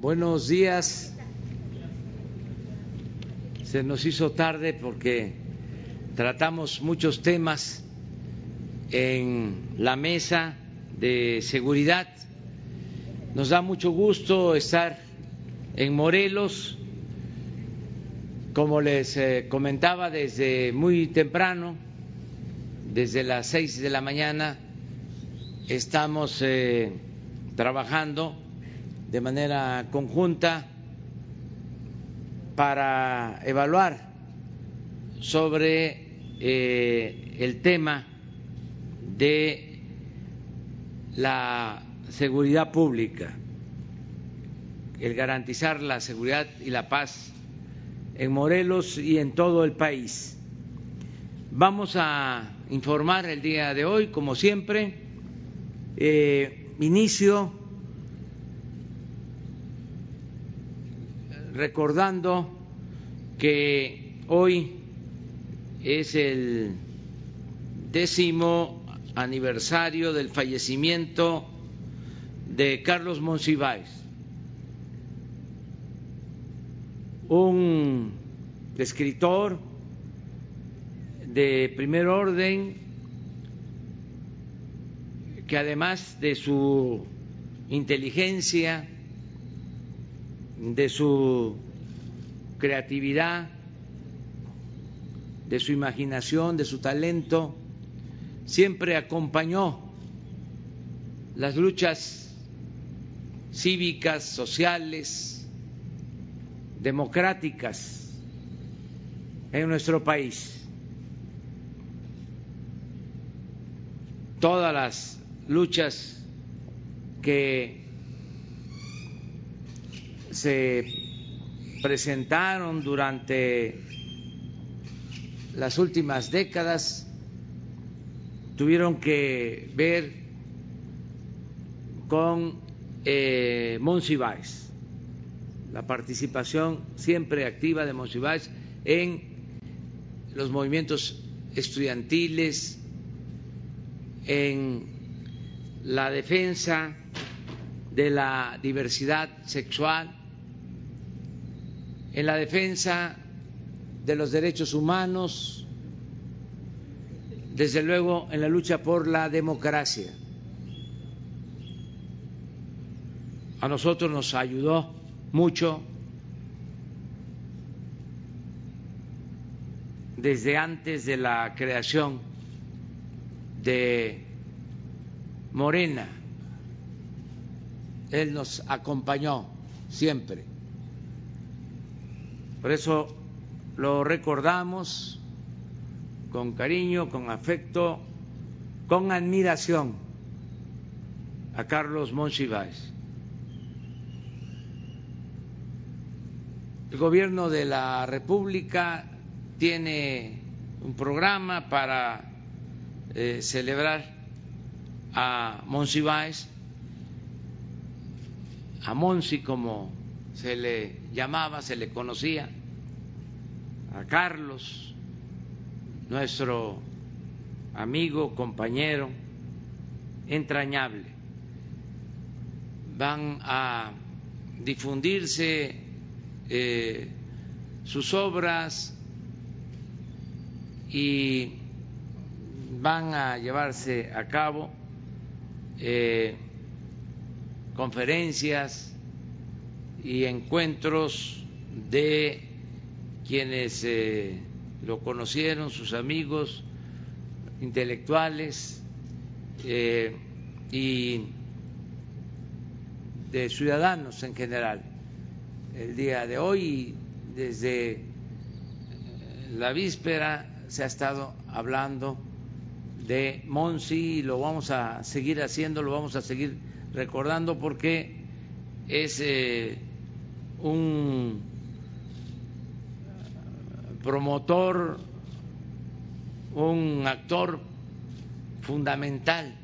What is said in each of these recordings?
Buenos días. Se nos hizo tarde porque tratamos muchos temas en la mesa de seguridad. Nos da mucho gusto estar en Morelos, como les eh, comentaba desde muy temprano, desde las seis de la mañana, estamos eh, trabajando de manera conjunta para evaluar sobre eh, el tema de la seguridad pública, el garantizar la seguridad y la paz en Morelos y en todo el país. Vamos a informar el día de hoy, como siempre, eh, inicio recordando que hoy es el décimo aniversario del fallecimiento de Carlos Monsiváis, un escritor de primer orden que además de su inteligencia, de su creatividad, de su imaginación, de su talento, siempre acompañó las luchas cívicas, sociales, democráticas en nuestro país. Todas las luchas que se presentaron durante las últimas décadas tuvieron que ver con eh, Monsiváis, la participación siempre activa de Monsiváis en los movimientos estudiantiles, en la defensa de la diversidad sexual, en la defensa de los derechos humanos, desde luego en la lucha por la democracia. A nosotros nos ayudó mucho desde antes de la creación de Morena. Él nos acompañó siempre por eso lo recordamos con cariño, con afecto, con admiración a Carlos Monsiváis. El gobierno de la República tiene un programa para eh, celebrar a Monsiváis, a Monsi como se le llamaba, se le conocía, a Carlos, nuestro amigo, compañero, entrañable. Van a difundirse eh, sus obras y van a llevarse a cabo eh, conferencias y encuentros de quienes eh, lo conocieron, sus amigos intelectuales eh, y de ciudadanos en general. El día de hoy, desde eh, la víspera, se ha estado hablando de Monsi y lo vamos a seguir haciendo, lo vamos a seguir recordando porque es un promotor, un actor fundamental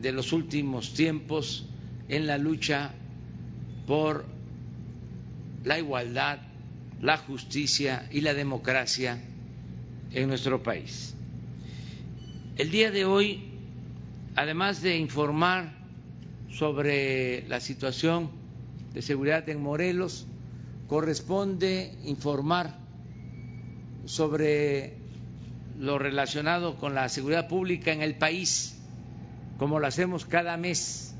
de los últimos tiempos en la lucha por la igualdad, la justicia y la democracia en nuestro país. El día de hoy, además de informar sobre la situación de Seguridad en Morelos corresponde informar sobre lo relacionado con la seguridad pública en el país, como lo hacemos cada mes.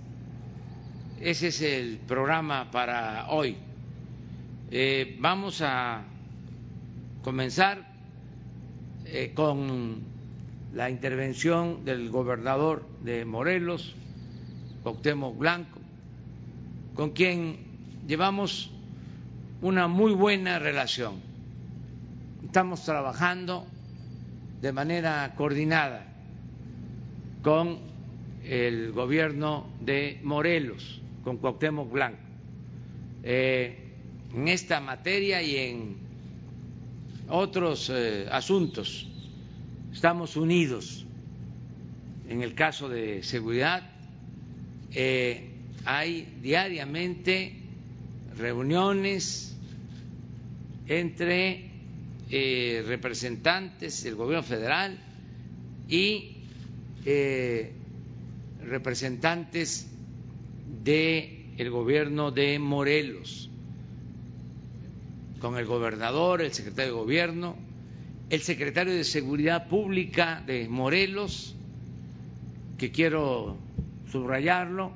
Ese es el programa para hoy. Eh, vamos a comenzar eh, con la intervención del gobernador de Morelos, Cuauhtémoc Blanco, con quien llevamos una muy buena relación. Estamos trabajando de manera coordinada con el gobierno de Morelos, con Cuauhtémoc Blanco, eh, en esta materia y en otros eh, asuntos. Estamos unidos. En el caso de seguridad, eh, hay diariamente reuniones entre eh, representantes del gobierno federal y eh, representantes del gobierno de Morelos, con el gobernador, el secretario de gobierno, el secretario de Seguridad Pública de Morelos, que quiero subrayarlo,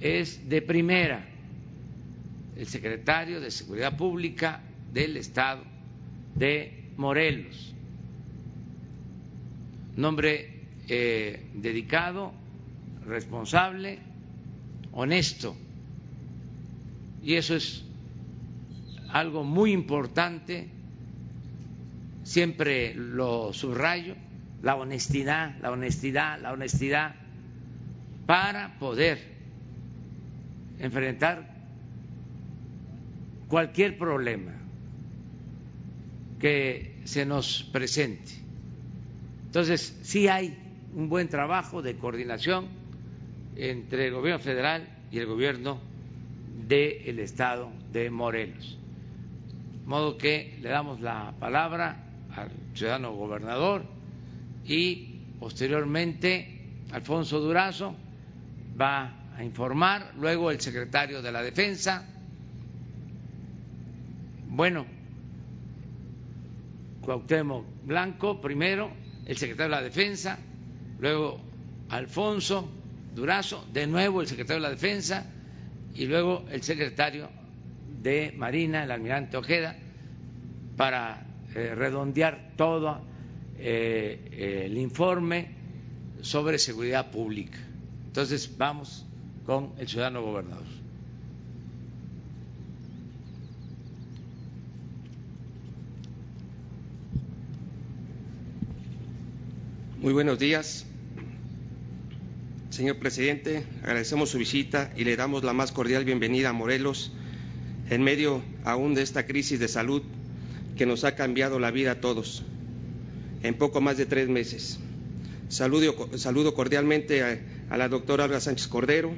es de primera, el secretario de Seguridad Pública del Estado de Morelos. Nombre eh, dedicado, responsable, honesto. Y eso es algo muy importante, siempre lo subrayo, la honestidad, la honestidad, la honestidad, para poder enfrentar cualquier problema que se nos presente. Entonces, sí hay un buen trabajo de coordinación entre el gobierno federal y el gobierno del estado de Morelos. De modo que le damos la palabra al ciudadano gobernador y posteriormente Alfonso Durazo va a informar, luego el secretario de la Defensa. Bueno, Cuauhtémoc Blanco primero, el secretario de la Defensa, luego Alfonso Durazo, de nuevo el secretario de la Defensa y luego el secretario de Marina, el almirante Ojeda, para eh, redondear todo eh, el informe sobre seguridad pública. Entonces vamos con el ciudadano gobernador. Muy buenos días. Señor presidente, agradecemos su visita y le damos la más cordial bienvenida a Morelos en medio aún de esta crisis de salud que nos ha cambiado la vida a todos en poco más de tres meses. Saludo, saludo cordialmente a, la doctora Olga Sánchez Cordero,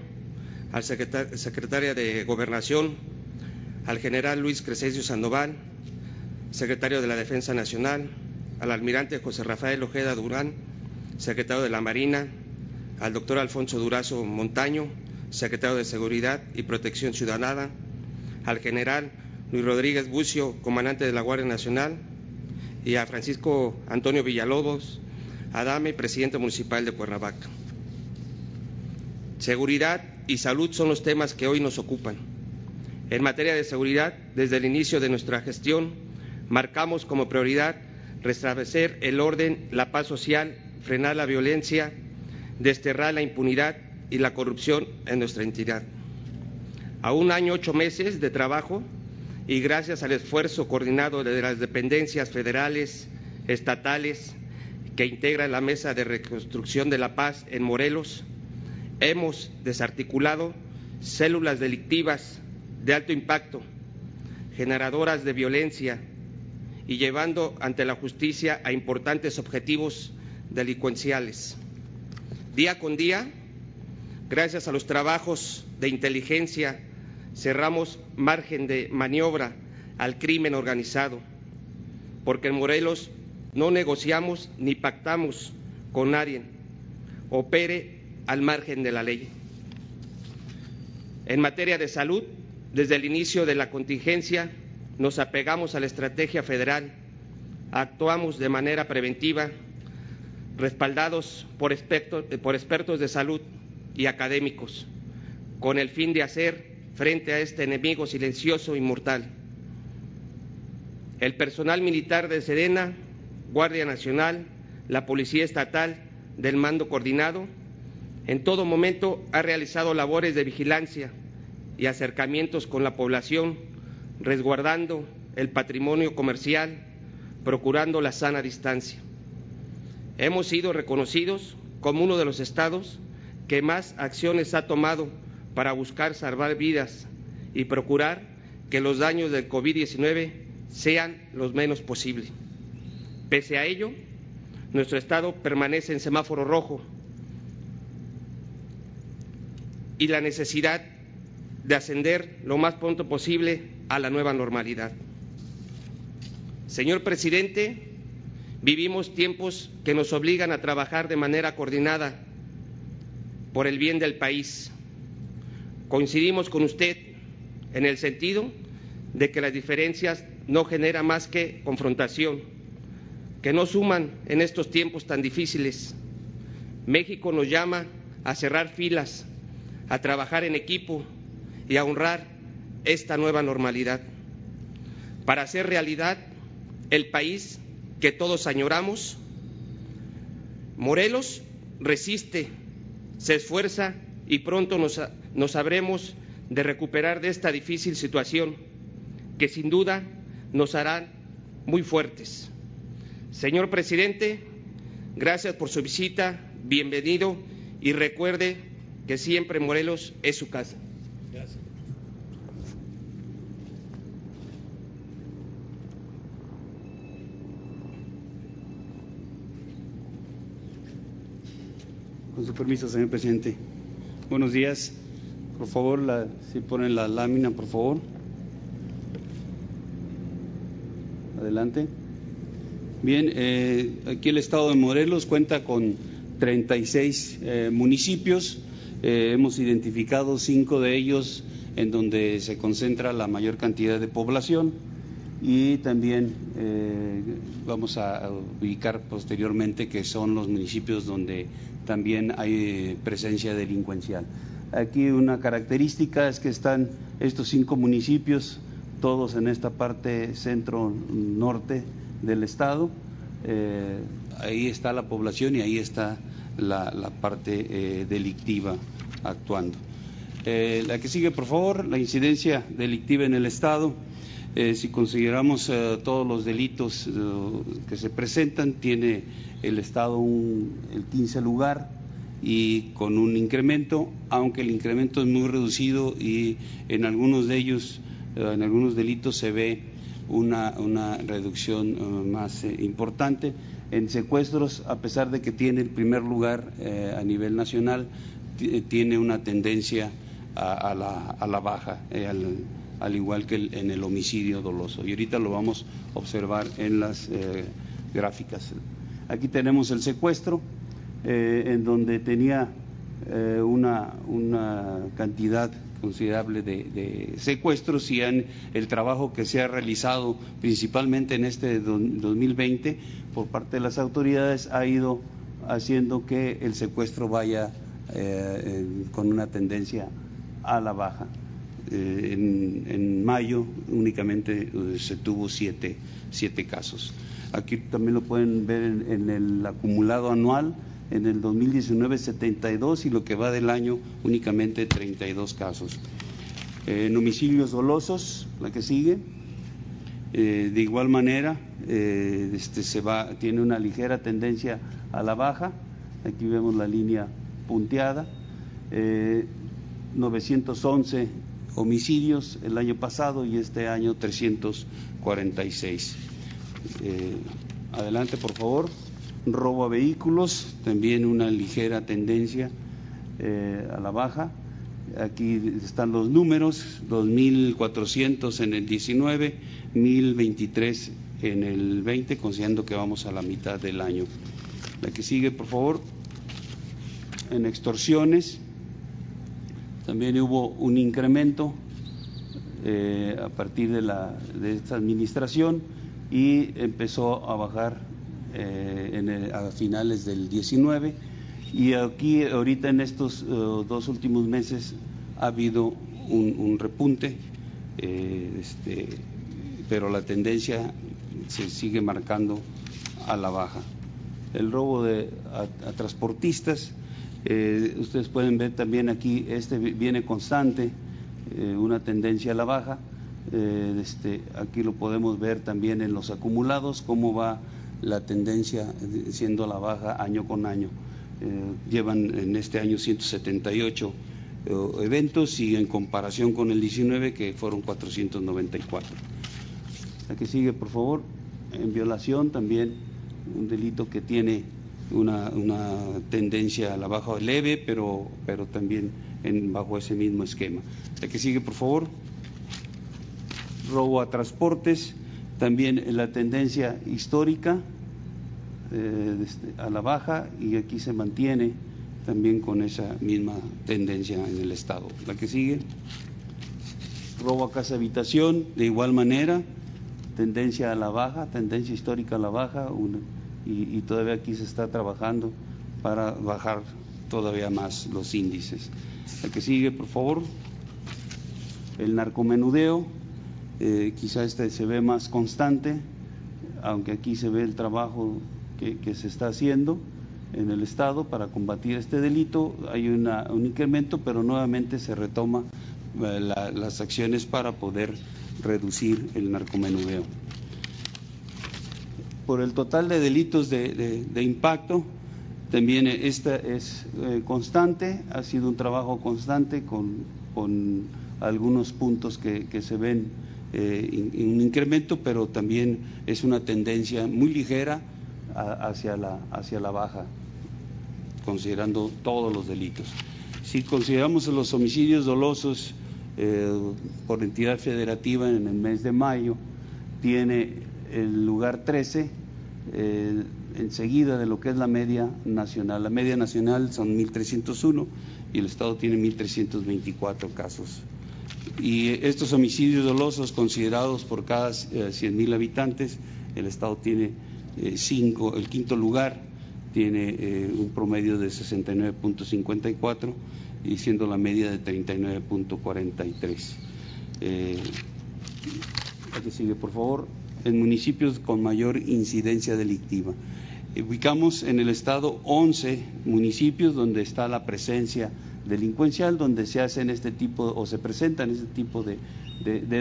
al secretario, secretaria de Gobernación, al general Luis Crescencio Sandoval, secretario de la Defensa Nacional, al almirante José Rafael Ojeda Durán, secretario de la Marina, al doctor Alfonso Durazo Montaño, secretario de Seguridad y Protección Ciudadana, al general Luis Rodríguez Bucio, comandante de la Guardia Nacional, y a Francisco Antonio Villalobos, Adame, presidente municipal de Cuernavaca. Seguridad y salud son los temas que hoy nos ocupan. En materia de seguridad, desde el inicio de nuestra gestión, marcamos como prioridad restablecer el orden, la paz social, frenar la violencia, desterrar la impunidad y la corrupción en nuestra entidad. A un año, ocho meses de trabajo y gracias al esfuerzo coordinado de las dependencias federales, estatales, que integran la Mesa de Reconstrucción de la Paz en Morelos, hemos desarticulado células delictivas de alto impacto, generadoras de violencia y llevando ante la justicia a importantes objetivos delincuenciales. Día con día, gracias a los trabajos de inteligencia, cerramos margen de maniobra al crimen organizado, porque en Morelos no negociamos ni pactamos con nadie, opere al margen de la ley. En materia de salud, desde el inicio de la contingencia, nos apegamos a la estrategia federal, actuamos de manera preventiva, respaldados por expertos, de salud y académicos, con el fin de hacer frente a este enemigo silencioso y mortal. El personal militar de Serena, Guardia Nacional, la Policía Estatal del Mando Coordinado, en todo momento ha realizado labores de vigilancia y acercamientos con la población, resguardando el patrimonio comercial, procurando la sana distancia. Hemos sido reconocidos como uno de los estados que más acciones ha tomado para buscar salvar vidas y procurar que los daños del COVID-19 sean los menos posibles. Pese a ello, nuestro Estado permanece en semáforo rojo y la necesidad de ascender lo más pronto posible a la nueva normalidad. Señor presidente, vivimos tiempos que nos obligan a trabajar de manera coordinada por el bien del país. Coincidimos con usted en el sentido de que las diferencias no generan más que confrontación, que no suman en estos tiempos tan difíciles. México nos llama a cerrar filas, a trabajar en equipo y a honrar esta nueva normalidad. Para hacer realidad el país que todos añoramos, Morelos resiste, se esfuerza y pronto nos, nos habremos de recuperar de esta difícil situación que sin duda nos hará muy fuertes. Señor presidente, gracias por su visita, bienvenido y recuerde que siempre Morelos es su casa. Gracias. Con su permiso, señor presidente. Buenos días. Por favor, la, si ponen la lámina, por favor. Adelante. Bien, eh, aquí el estado de Morelos cuenta con 36 eh, municipios eh, hemos identificado cinco de ellos en donde se concentra la mayor cantidad de población y también eh, vamos a ubicar posteriormente que son los municipios donde también hay presencia delincuencial. Aquí una característica es que están estos cinco municipios, todos en esta parte centro-norte del estado. Eh, ahí está la población y ahí está la, parte eh, delictiva actuando. Eh, la que sigue, por favor, la incidencia delictiva en el Estado. Eh, si consideramos todos los delitos que se presentan, tiene el Estado el 15 lugar y con un incremento, aunque el incremento es muy reducido y en algunos de ellos, en algunos delitos se ve una, una reducción más importante. En secuestros, a pesar de que tiene el primer lugar eh, a nivel nacional, tiene una tendencia a, la, baja, eh, al, igual que en el homicidio doloso. Y ahorita lo vamos a observar en las eh, gráficas. Aquí tenemos el secuestro, en donde tenía una, una cantidad considerable de, secuestros y el trabajo que se ha realizado principalmente en este 2020 por parte de las autoridades ha ido haciendo que el secuestro vaya eh, con una tendencia a la baja. Eh, en, mayo únicamente eh, se tuvo siete, siete, casos. Aquí también lo pueden ver en el acumulado anual en el 2019 72 y lo que va del año únicamente 32 casos. Eh, en homicidios dolosos, la que sigue, eh, de igual manera, este, se va, tiene una ligera tendencia a la baja, aquí vemos la línea punteada, 911 homicidios el año pasado y este año 346. adelante, por favor robo a vehículos, también una ligera tendencia eh, a la baja. Aquí están los números, 2.400 en el 19, 1.023 en el 20, considerando que vamos a la mitad del año. La que sigue, por favor. En extorsiones, también hubo un incremento eh, a partir de, la, de esta administración y empezó a bajar eh, a finales del 19 y aquí ahorita en estos dos últimos meses ha habido un, repunte, este, pero la tendencia se sigue marcando a la baja. El robo de, a, transportistas, eh, ustedes pueden ver también aquí, este viene constante, eh, una tendencia a la baja. Eh, este, aquí lo podemos ver también en los acumulados, cómo va la tendencia siendo a la baja año con año. llevan en este año 178 eventos y en comparación con el 19 que fueron 494. La que sigue, por favor en violación también un delito que tiene una, tendencia a la baja leve, pero, pero también en, bajo ese mismo esquema. La que sigue, por favor. Robo a transportes, también la tendencia histórica eh, este, a la baja y aquí se mantiene también con esa misma tendencia en el Estado. La que sigue. Robo a casa habitación, de igual manera tendencia a la baja, tendencia histórica a la baja, y, todavía aquí se está trabajando para bajar todavía más los índices. El que sigue, por favor, el narcomenudeo, eh, quizá este se ve más constante, aunque aquí se ve el trabajo que, se está haciendo en el Estado para combatir este delito, hay un incremento, pero nuevamente se retoma eh, las acciones para poder reducir el narcomenudeo. Por el total de delitos de, impacto, también esta es eh, constante, ha sido un trabajo constante con, algunos puntos que, se ven en eh, un incremento, pero también es una tendencia muy ligera hacia, la, hacia la baja, considerando todos los delitos. Si consideramos los homicidios dolosos eh, por entidad federativa en el mes de mayo, tiene el lugar 13, eh, enseguida de lo que es la media nacional. La media nacional son 1.301 y el Estado tiene 1.324 casos. Y estos homicidios dolosos considerados por cada 100.000 eh, habitantes, el Estado tiene 5, el quinto lugar tiene un promedio de 69.54 y siendo la media de 39.43. Eh, que sigue, por favor. En municipios con mayor incidencia delictiva. ubicamos en el estado 11 municipios donde está la presencia delincuencial, donde se hacen este tipo o se presentan este tipo de,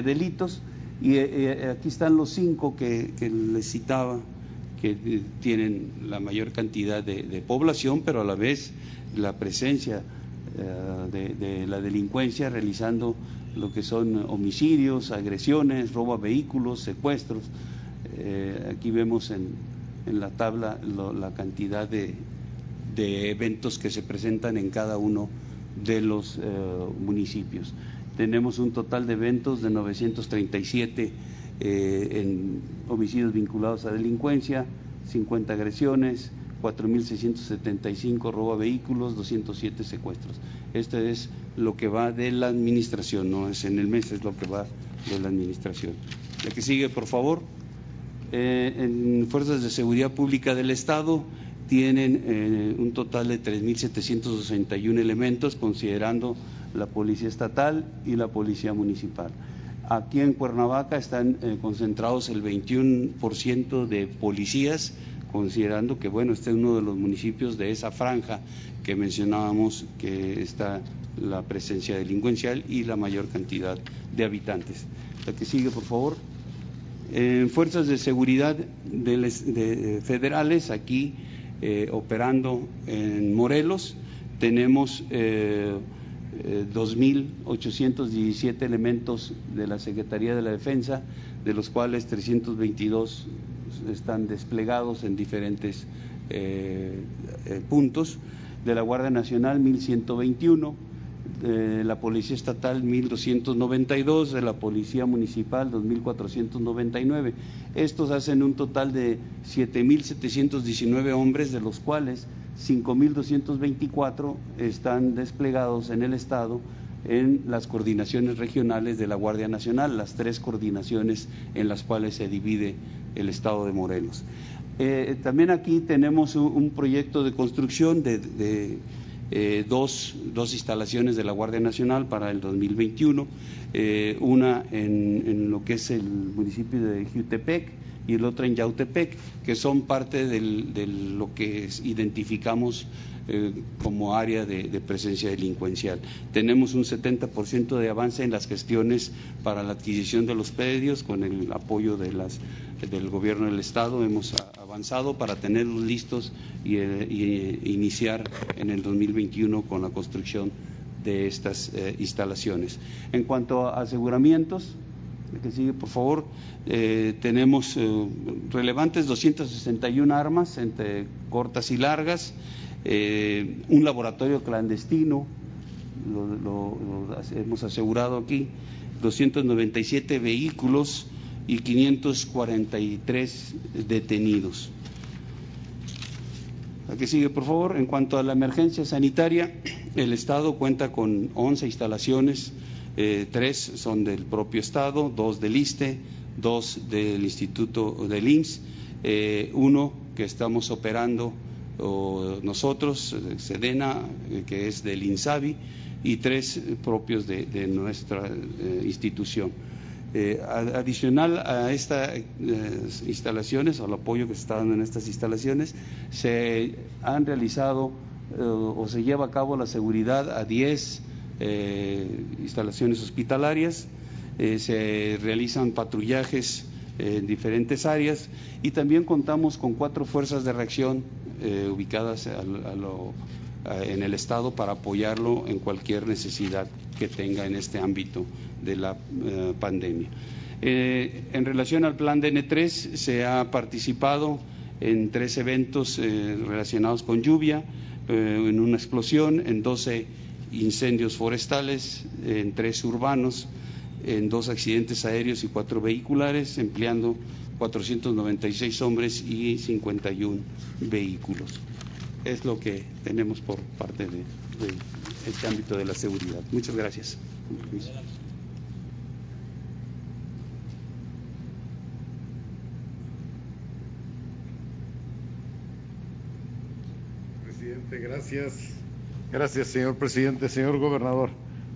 delitos. Y eh, eh, aquí están los cinco que, les citaba, que eh, tienen la mayor cantidad de población, pero a la vez la presencia eh, de, la delincuencia realizando lo que son homicidios, agresiones, robo a vehículos, secuestros. Eh, aquí vemos en, la tabla la cantidad de, eventos que se presentan en cada uno de los eh, municipios. Tenemos un total de eventos de 937 en homicidios vinculados a delincuencia, 50 agresiones, 4.675 robo a vehículos, 207 secuestros. Esto es lo que va de la administración, no es en el mes, es lo que va de la administración. La que sigue, por favor. Eh, en Fuerzas de Seguridad Pública del Estado tienen eh, un total de 3.761 elementos, considerando la Policía Estatal y la Policía Municipal. Aquí en Cuernavaca están eh, concentrados el 21% de policías considerando que bueno, este es uno de los municipios de esa franja que mencionábamos que está la presencia delincuencial y la mayor cantidad de habitantes. La que sigue, por favor. En fuerzas de seguridad de, federales, aquí eh, operando en Morelos, tenemos eh, 2.817 eh, elementos de la Secretaría de la Defensa, de los cuales 322 están desplegados en diferentes eh, eh, puntos. De la Guardia Nacional, 1121, de la Policía Estatal, 1292, de la Policía Municipal, 2499. Estos hacen un total de 7719 hombres, de los cuales 5.224 están desplegados en el Estado en las coordinaciones regionales de la Guardia Nacional, las tres coordinaciones en las cuales se divide el Estado de Morelos. Eh, también aquí tenemos un, proyecto de construcción de, eh, dos, instalaciones de la Guardia Nacional para el 2021, eh, una en, lo que es el municipio de Jutepec y el otro en Yautepec, que son parte de lo que identificamos eh, como área de, presencia delincuencial. Tenemos un 70% de avance en las gestiones para la adquisición de los predios con el apoyo del gobierno del Estado. Hemos avanzado para tenerlos listos y, eh, iniciar en el 2021 con la construcción de estas eh, instalaciones. En cuanto a aseguramientos, que sigue, por favor. tenemos relevantes 261 armas entre cortas y largas, eh, un laboratorio clandestino, lo, hemos asegurado aquí, 297 vehículos y 543 detenidos. Aquí sigue, por favor. En cuanto a la emergencia sanitaria, el Estado cuenta con 11 instalaciones, eh, tres son del propio Estado, dos del ISTE, dos del Instituto del IMSS, eh, uno que estamos operando nosotros, Sedena, eh, que es del INSABI, y tres propios de, nuestra eh, institución. Eh, adicional a estas instalaciones, al apoyo que se está dando en estas instalaciones, se han realizado o se lleva a cabo la seguridad a 10 instalaciones hospitalarias, se realizan patrullajes en diferentes áreas y también contamos con cuatro fuerzas de reacción eh, ubicadas en el Estado para apoyarlo en cualquier necesidad que tenga en este ámbito de la eh, pandemia. Eh, en relación al plan DN3, se ha participado en tres eventos relacionados con lluvia, en una explosión, en 12 incendios forestales, en tres urbanos, en dos accidentes aéreos y cuatro vehiculares, empleando 496 hombres y 51 vehículos. Es lo que tenemos por parte de, este ámbito de la seguridad. Muchas gracias. Presidente, gracias. Gracias, señor presidente, señor gobernador,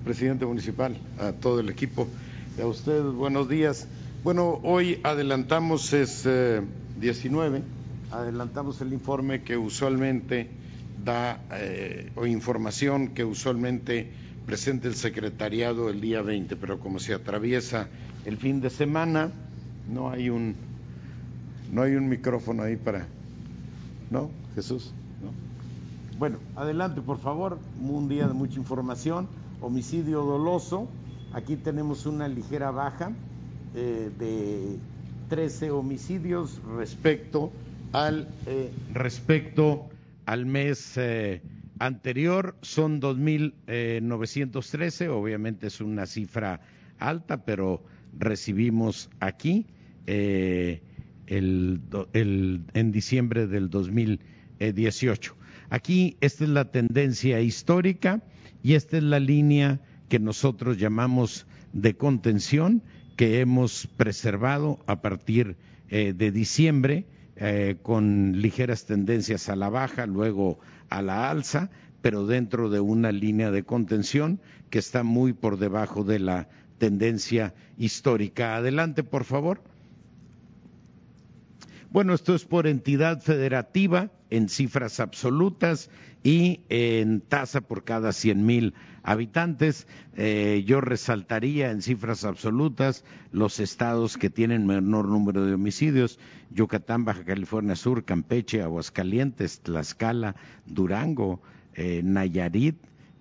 presidente municipal, a todo el equipo. A usted, buenos días. Bueno, hoy adelantamos, es 19, eh, adelantamos el informe que usualmente da, eh, o información que usualmente presenta el secretariado el día 20, pero como se atraviesa el fin de semana, no hay un, no hay un micrófono ahí para, ¿no, Jesús? Bueno, adelante, por favor, un día de mucha información, homicidio doloso, aquí tenemos una ligera baja, eh, de 13 homicidios respecto al eh, respecto al mes eh, anterior son 2.913 obviamente es una cifra alta pero recibimos aquí el, en diciembre del 2018 aquí esta es la tendencia histórica y esta es la línea que nosotros llamamos de contención que hemos preservado a partir eh, de diciembre eh, con ligeras tendencias a la baja, luego a la alza, pero dentro de una línea de contención que está muy por debajo de la tendencia histórica. Adelante, por favor. Bueno, esto es por entidad federativa en cifras absolutas y en tasa por cada 100 mil habitantes. Eh, yo resaltaría en cifras absolutas los estados que tienen menor número de homicidios, Yucatán, Baja California Sur, Campeche, Aguascalientes, Tlaxcala, Durango, eh, Nayarit,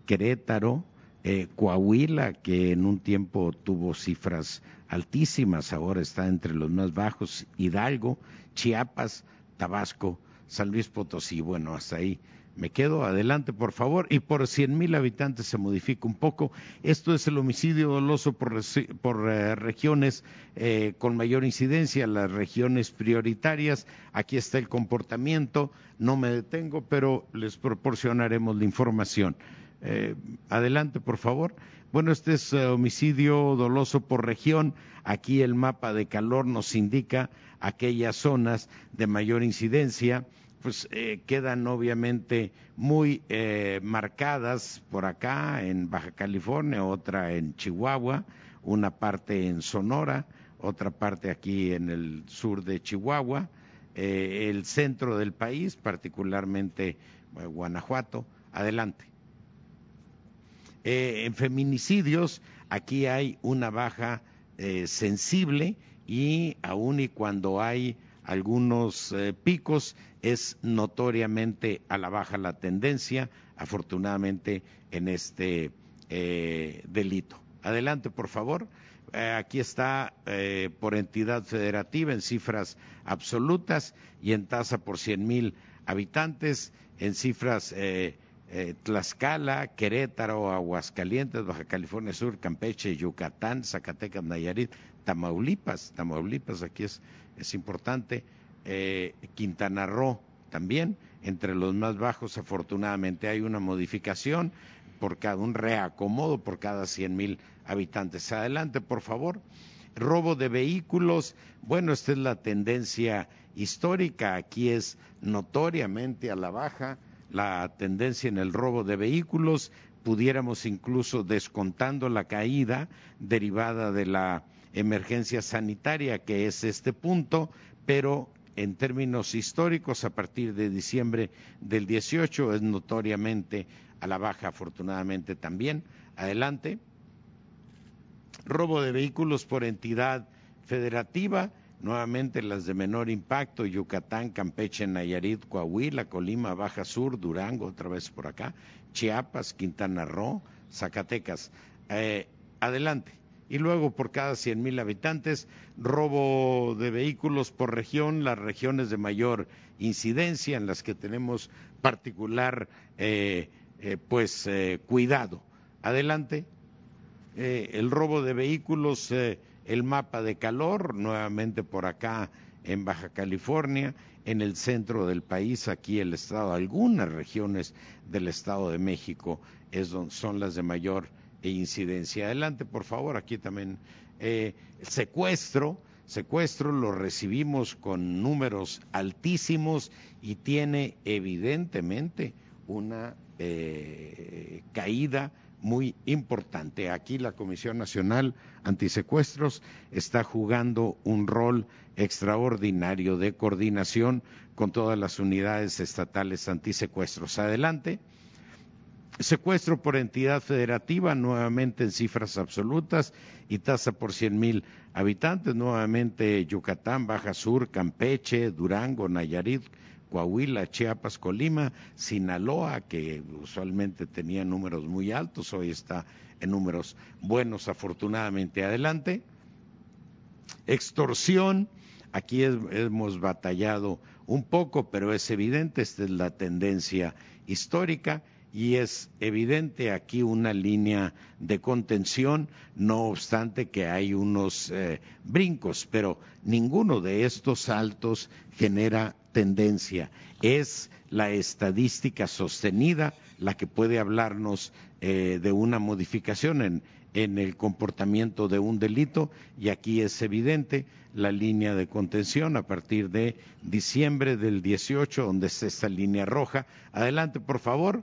Querétaro, eh, Coahuila, que en un tiempo tuvo cifras altísimas, ahora está entre los más bajos, Hidalgo, Chiapas, Tabasco, San Luis Potosí, bueno, hasta ahí me quedo adelante, por favor. Y por 100 mil habitantes se modifica un poco. Esto es el homicidio doloso por, eh, regiones eh, con mayor incidencia, las regiones prioritarias. Aquí está el comportamiento. No me detengo, pero les proporcionaremos la información. Eh, adelante, por favor. Bueno, este es homicidio doloso por región. Aquí el mapa de calor nos indica aquellas zonas de mayor incidencia, pues eh, quedan obviamente muy marcadas por acá en Baja California, otra en Chihuahua, una parte en Sonora, otra parte aquí en el sur de Chihuahua, el centro del país, particularmente Guanajuato. Adelante. Eh, en feminicidios, aquí hay una baja eh, sensible y aun y cuando hay algunos eh, picos, es notoriamente a la baja la tendencia, afortunadamente, en este delito. Adelante, por favor. aquí está por entidad federativa en cifras absolutas y en tasa por cien mil habitantes, en cifras eh, Tlaxcala, Querétaro, Aguascalientes, Baja California Sur, Campeche, Yucatán, Zacatecas, Nayarit, Tamaulipas, Tamaulipas aquí es, es importante, eh, Quintana Roo también, entre los más bajos afortunadamente hay una modificación por cada un reacomodo por cada cien mil habitantes. Adelante, por favor. Robo de vehículos, bueno, esta es la tendencia histórica, aquí es notoriamente a la baja la tendencia en el robo de vehículos, pudiéramos incluso descontando la caída derivada de la emergencia sanitaria, que es este punto, pero en términos históricos, a partir de diciembre del 18 es notoriamente a la baja, afortunadamente también. Adelante. Robo de vehículos por entidad federativa Nuevamente las de menor impacto, Yucatán, Campeche, Nayarit, Coahuila, Colima, Baja Sur, Durango, otra vez por acá, Chiapas, Quintana Roo, Zacatecas. Eh, adelante. Y luego por cada 100 mil habitantes, robo de vehículos por región, las regiones de mayor incidencia en las que tenemos particular eh, eh, pues cuidado. Adelante. el robo de vehículos el mapa de calor, nuevamente por acá en Baja California, en el centro del país, aquí el estado, algunas regiones del estado de México es son las de mayor incidencia. Adelante, por favor, aquí también eh, secuestro, secuestro lo recibimos con números altísimos y tiene evidentemente una eh, caída muy importante. Aquí la Comisión Nacional Antisecuestros está jugando un rol extraordinario de coordinación con todas las unidades estatales antisecuestros. Adelante. Secuestro por entidad federativa, nuevamente en cifras absolutas y tasa por cien mil habitantes, nuevamente Yucatán, Baja Sur, Campeche, Durango, Nayarit, Coahuila, Chiapas, Colima, Sinaloa, que usualmente tenía números muy altos, hoy está en números buenos, afortunadamente. Adelante. Extorsión, aquí hemos batallado un poco, pero es evidente, esta es la tendencia histórica y es evidente aquí una línea de contención, no obstante que hay unos eh, brincos, pero ninguno de estos saltos genera tendencia. Es la estadística sostenida la que puede hablarnos eh, de una modificación en, el comportamiento de un delito y aquí es evidente la línea de contención a partir de diciembre del 18, donde está esta línea roja. Adelante, por favor.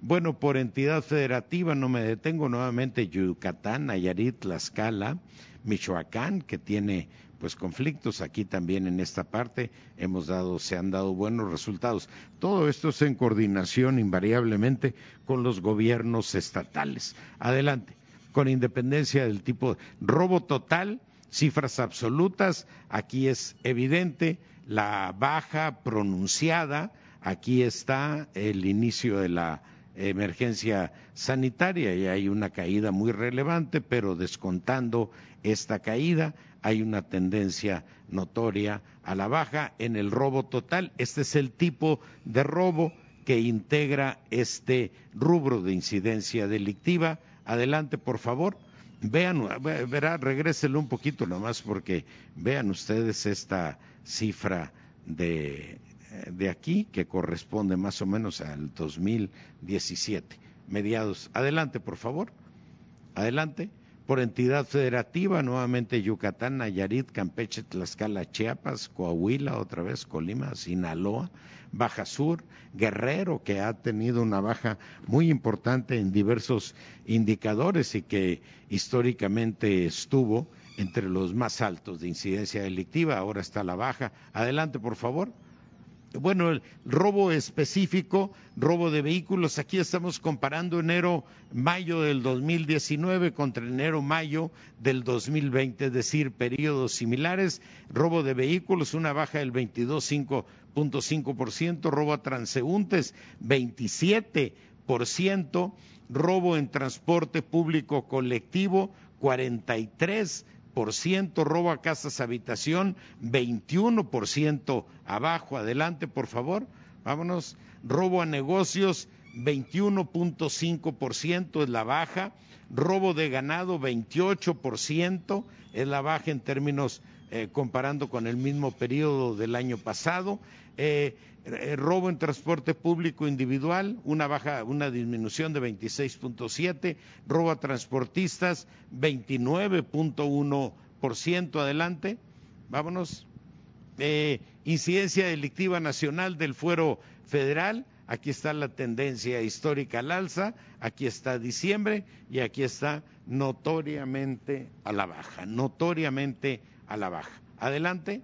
Bueno, por entidad federativa no me detengo nuevamente Yucatán, Nayarit, Tlaxcala, Michoacán, que tiene pues conflictos aquí también en esta parte. Hemos dado se han dado buenos resultados. Todo esto es en coordinación invariablemente con los gobiernos estatales. Adelante con independencia del tipo robo total cifras absolutas aquí es evidente la baja pronunciada aquí está el inicio de la emergencia sanitaria y hay una caída muy relevante, pero descontando esta caída hay una tendencia notoria a la baja en el robo total. Este es el tipo de robo que integra este rubro de incidencia delictiva. Adelante, por favor. Vean, verá, regréselo un poquito nomás porque vean ustedes esta cifra de de aquí, que corresponde más o menos al 2017. mediados. Adelante, por favor. Adelante. Por entidad federativa, nuevamente Yucatán, Nayarit, Campeche, Tlaxcala, Chiapas, Coahuila, otra vez Colima, Sinaloa, Baja Sur, Guerrero, que ha tenido una baja muy importante en diversos indicadores y que históricamente estuvo entre los más altos de incidencia delictiva, ahora está la baja. Adelante, por favor bueno, el robo específico, robo de vehículos, aquí estamos comparando enero-mayo del 2019 contra enero-mayo del 2020, es decir, periodos similares, robo de vehículos, una baja del 22.5%, robo a transeúntes, 27%, robo en transporte público colectivo, 43%, robo a casas habitación 21% abajo. Adelante, por favor. Vámonos. Robo a negocios 21.5% es la baja. Robo de ganado 28% es la baja en términos eh, comparando con el mismo periodo del año pasado. Eh, eh, robo en transporte público individual, una baja, una disminución de 26.7, robo a transportistas 29.1%, adelante, vámonos. Eh, incidencia delictiva nacional del fuero federal, aquí está la tendencia histórica al alza, aquí está diciembre y aquí está notoriamente a la baja, notoriamente a la baja. Adelante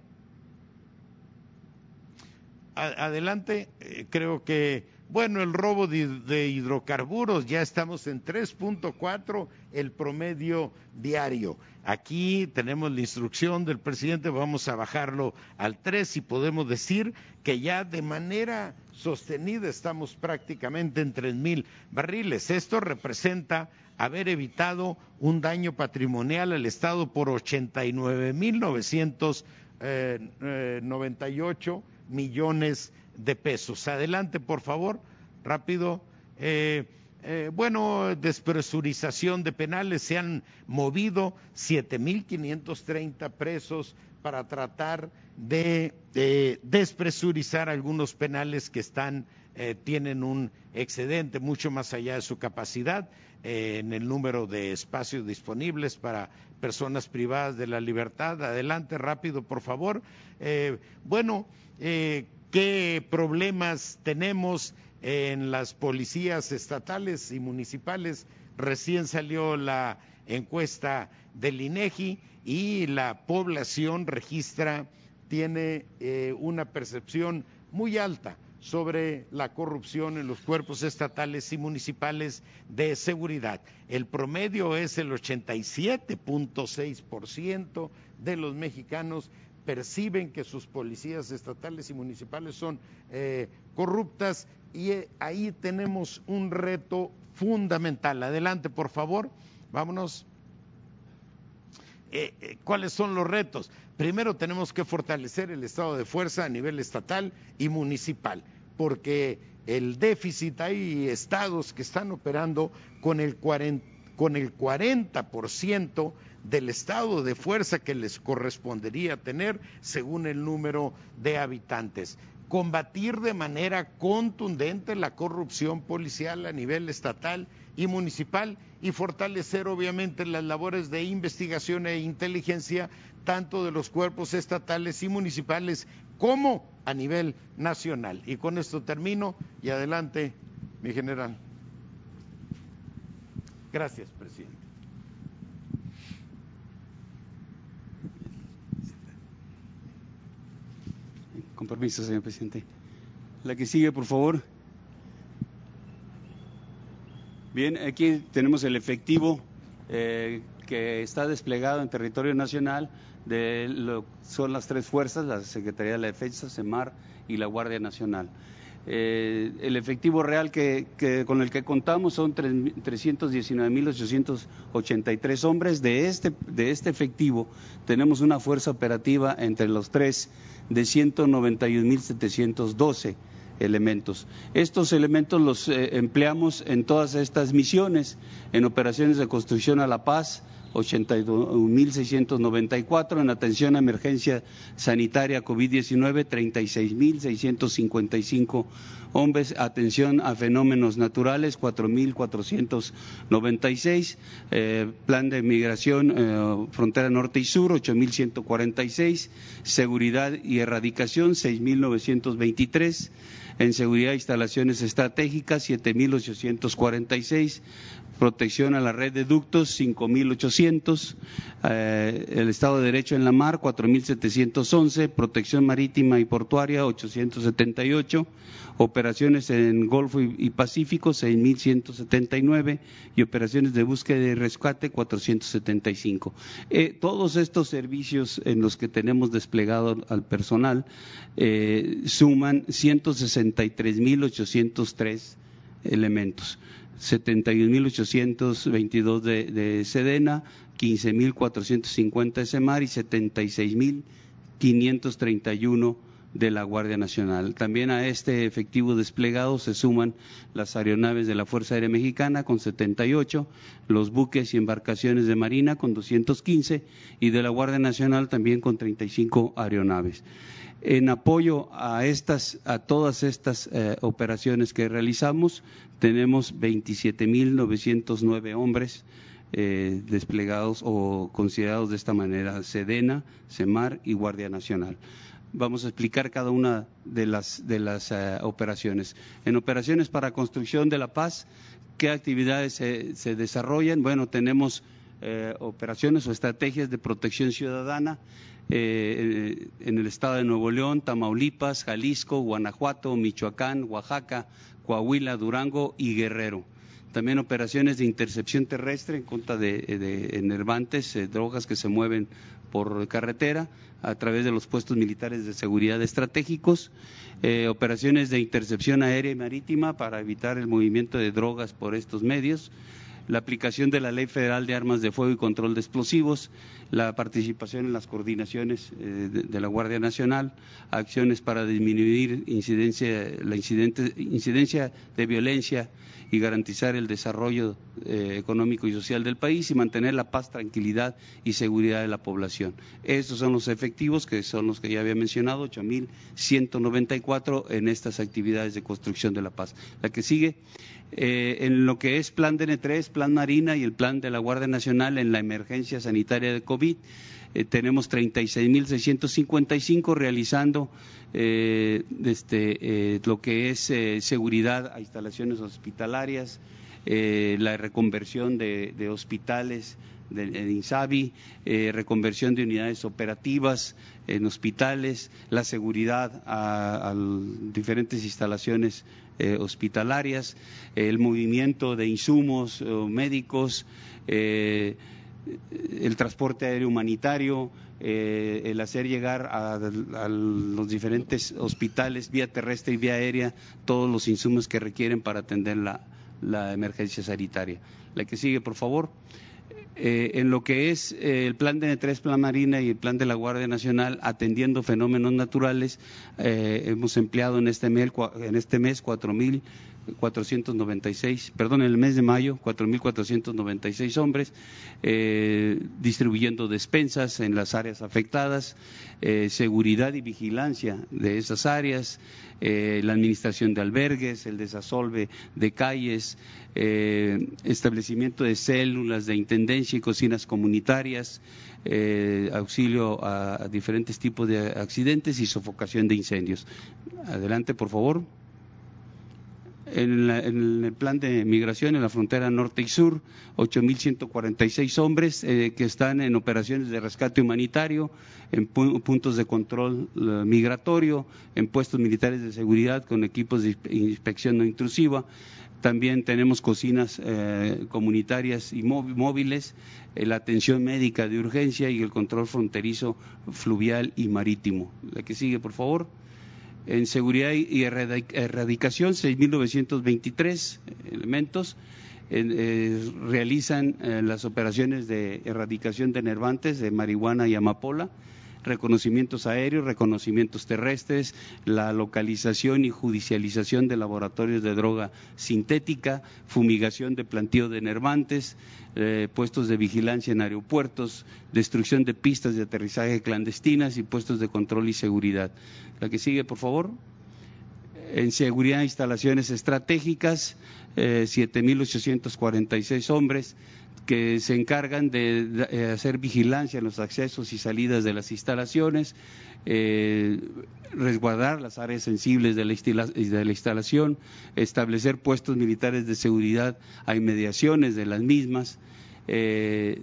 adelante, eh, creo que, bueno, el robo de, hidrocarburos, ya estamos en 3.4 el promedio diario. Aquí tenemos la instrucción del presidente, vamos a bajarlo al 3 y podemos decir que ya de manera sostenida estamos prácticamente en 3 mil barriles. Esto representa haber evitado un daño patrimonial al Estado por 89.998 eh, eh, millones de pesos. Adelante, por favor, rápido. Eh, eh, bueno, despresurización de penales, se han movido 7.530 presos para tratar de, despresurizar algunos penales que están, eh, tienen un excedente mucho más allá de su capacidad en el número de espacios disponibles para personas privadas de la libertad. Adelante, rápido, por favor. bueno, eh, qué problemas tenemos en las policías estatales y municipales. Recién salió la encuesta del INEGI y la población registra, tiene eh, una percepción muy alta sobre la corrupción en los cuerpos estatales y municipales de seguridad. El promedio es el 87.6% de los mexicanos perciben que sus policías estatales y municipales son eh, corruptas y eh, ahí tenemos un reto fundamental. Adelante, por favor, vámonos. Eh, ¿Cuáles son los retos? Primero tenemos que fortalecer el estado de fuerza a nivel estatal y municipal, porque el déficit hay estados que están operando con el 40, con el 40% del estado de fuerza que les correspondería tener según el número de habitantes. Combatir de manera contundente la corrupción policial a nivel estatal y municipal y fortalecer obviamente las labores de investigación e inteligencia tanto de los cuerpos estatales y municipales como a nivel nacional. Y con esto termino y adelante, mi general. Gracias, presidente. Con permiso, señor presidente. La que sigue, por favor. Bien, aquí tenemos el efectivo eh, que está desplegado en territorio nacional de lo son las tres fuerzas, la Secretaría de la Defensa, CEMAR y la Guardia Nacional. Eh, el efectivo real que, con el que contamos son 319.883 hombres. De este, de este efectivo tenemos una fuerza operativa entre los tres de 191.712 elementos. Estos elementos los eh, empleamos en todas estas misiones, en operaciones de construcción a la paz, 81.694, en atención a emergencia sanitaria COVID-19, 36.655 hombres, atención a fenómenos naturales, 4.496, eh, plan de migración eh, frontera norte y sur, 8.146, seguridad y erradicación, 6.923, en seguridad e instalaciones estratégicas, 7.846, protección a la red de ductos 5.800, eh, el Estado de Derecho en la mar 4.711, protección marítima y portuaria 878, operaciones en Golfo y, Pacífico 6.179 y operaciones de búsqueda y rescate 475. Eh, todos estos servicios en los que tenemos desplegado al personal eh, suman 163.803 elementos. 71.822 de, de Sedena, 15.450 de Semar y 76.531 de la Guardia Nacional. También a este efectivo desplegado se suman las aeronaves de la Fuerza Aérea Mexicana con 78, los buques y embarcaciones de Marina con 215 y de la Guardia Nacional también con 35 aeronaves en apoyo a estas, a todas estas eh, operaciones que realizamos, tenemos 27.909 hombres eh, desplegados o considerados de esta manera, Sedena, Semar y Guardia Nacional. Vamos a explicar cada una de las, de las eh, operaciones. En operaciones para construcción de la paz, ¿qué actividades se, desarrollan? Bueno, tenemos operaciones o estrategias de protección ciudadana eh, en el estado de Nuevo León, Tamaulipas, Jalisco, Guanajuato, Michoacán, Oaxaca, Coahuila, Durango y Guerrero. También operaciones de intercepción terrestre en contra de, enervantes, eh, drogas que se mueven por carretera a través de los puestos militares de seguridad estratégicos, eh, operaciones de intercepción aérea y marítima para evitar el movimiento de drogas por estos medios, la aplicación de la Ley Federal de Armas de Fuego y Control de Explosivos, la participación en las coordinaciones eh, de, la Guardia Nacional, acciones para disminuir incidencia, la incidencia de violencia y garantizar el desarrollo eh, económico y social del país y mantener la paz, tranquilidad y seguridad de la población. Estos son los efectivos que son los que ya había mencionado, 8.194 en estas actividades de construcción de la paz. La que sigue, eh, en lo que es plan DN3, plan Marina y el plan de la Guardia Nacional en la emergencia sanitaria de COVID, eh, tenemos 36.655 realizando eh, este, eh, lo que es seguridad a instalaciones hospitalarias, la reconversión de, hospitales de, INSABI, reconversión de unidades operativas en hospitales, la seguridad a, a diferentes instalaciones hospitalarias, el movimiento de insumos médicos, el transporte aéreo humanitario, eh, el hacer llegar a, los diferentes hospitales vía terrestre y vía aérea todos los insumos que requieren para atender la, emergencia sanitaria. La que sigue, por favor. Eh, en lo que es eh, el plan de N3, plan Marina y el plan de la Guardia Nacional atendiendo fenómenos naturales, hemos empleado en este mes, en este mes 4.000 496, perdón, en el mes de mayo, 4.496 hombres, eh, distribuyendo despensas en las áreas afectadas, eh, seguridad y vigilancia de esas áreas, eh, la administración de albergues, el desasolve de calles, establecimiento de células de intendencia y cocinas comunitarias, auxilio a diferentes tipos de accidentes y sofocación de incendios. Adelante, por favor en, el plan de migración en la frontera norte y sur, 8.146 hombres eh, que están en operaciones de rescate humanitario, en puntos de control eh, migratorio, en puestos militares de seguridad con equipos de inspección no intrusiva. También tenemos cocinas eh, comunitarias y móviles, la atención médica de urgencia y el control fronterizo fluvial y marítimo. La que sigue, por favor. En seguridad y erradicación, 6.923 elementos. Eh, realizan eh, las operaciones de erradicación de nervantes de marihuana y amapola. Reconocimientos aéreos, reconocimientos terrestres, la localización y judicialización de laboratorios de droga sintética, fumigación de plantío de nervantes, eh, puestos de vigilancia en aeropuertos, destrucción de pistas de aterrizaje clandestinas y puestos de control y seguridad. La que sigue, por favor en seguridad instalaciones estratégicas, eh, 7.846 hombres que se encargan de, eh, hacer vigilancia en los accesos y salidas de las instalaciones, eh, resguardar las áreas sensibles de la, instalación, establecer puestos militares de seguridad a inmediaciones de las mismas, eh,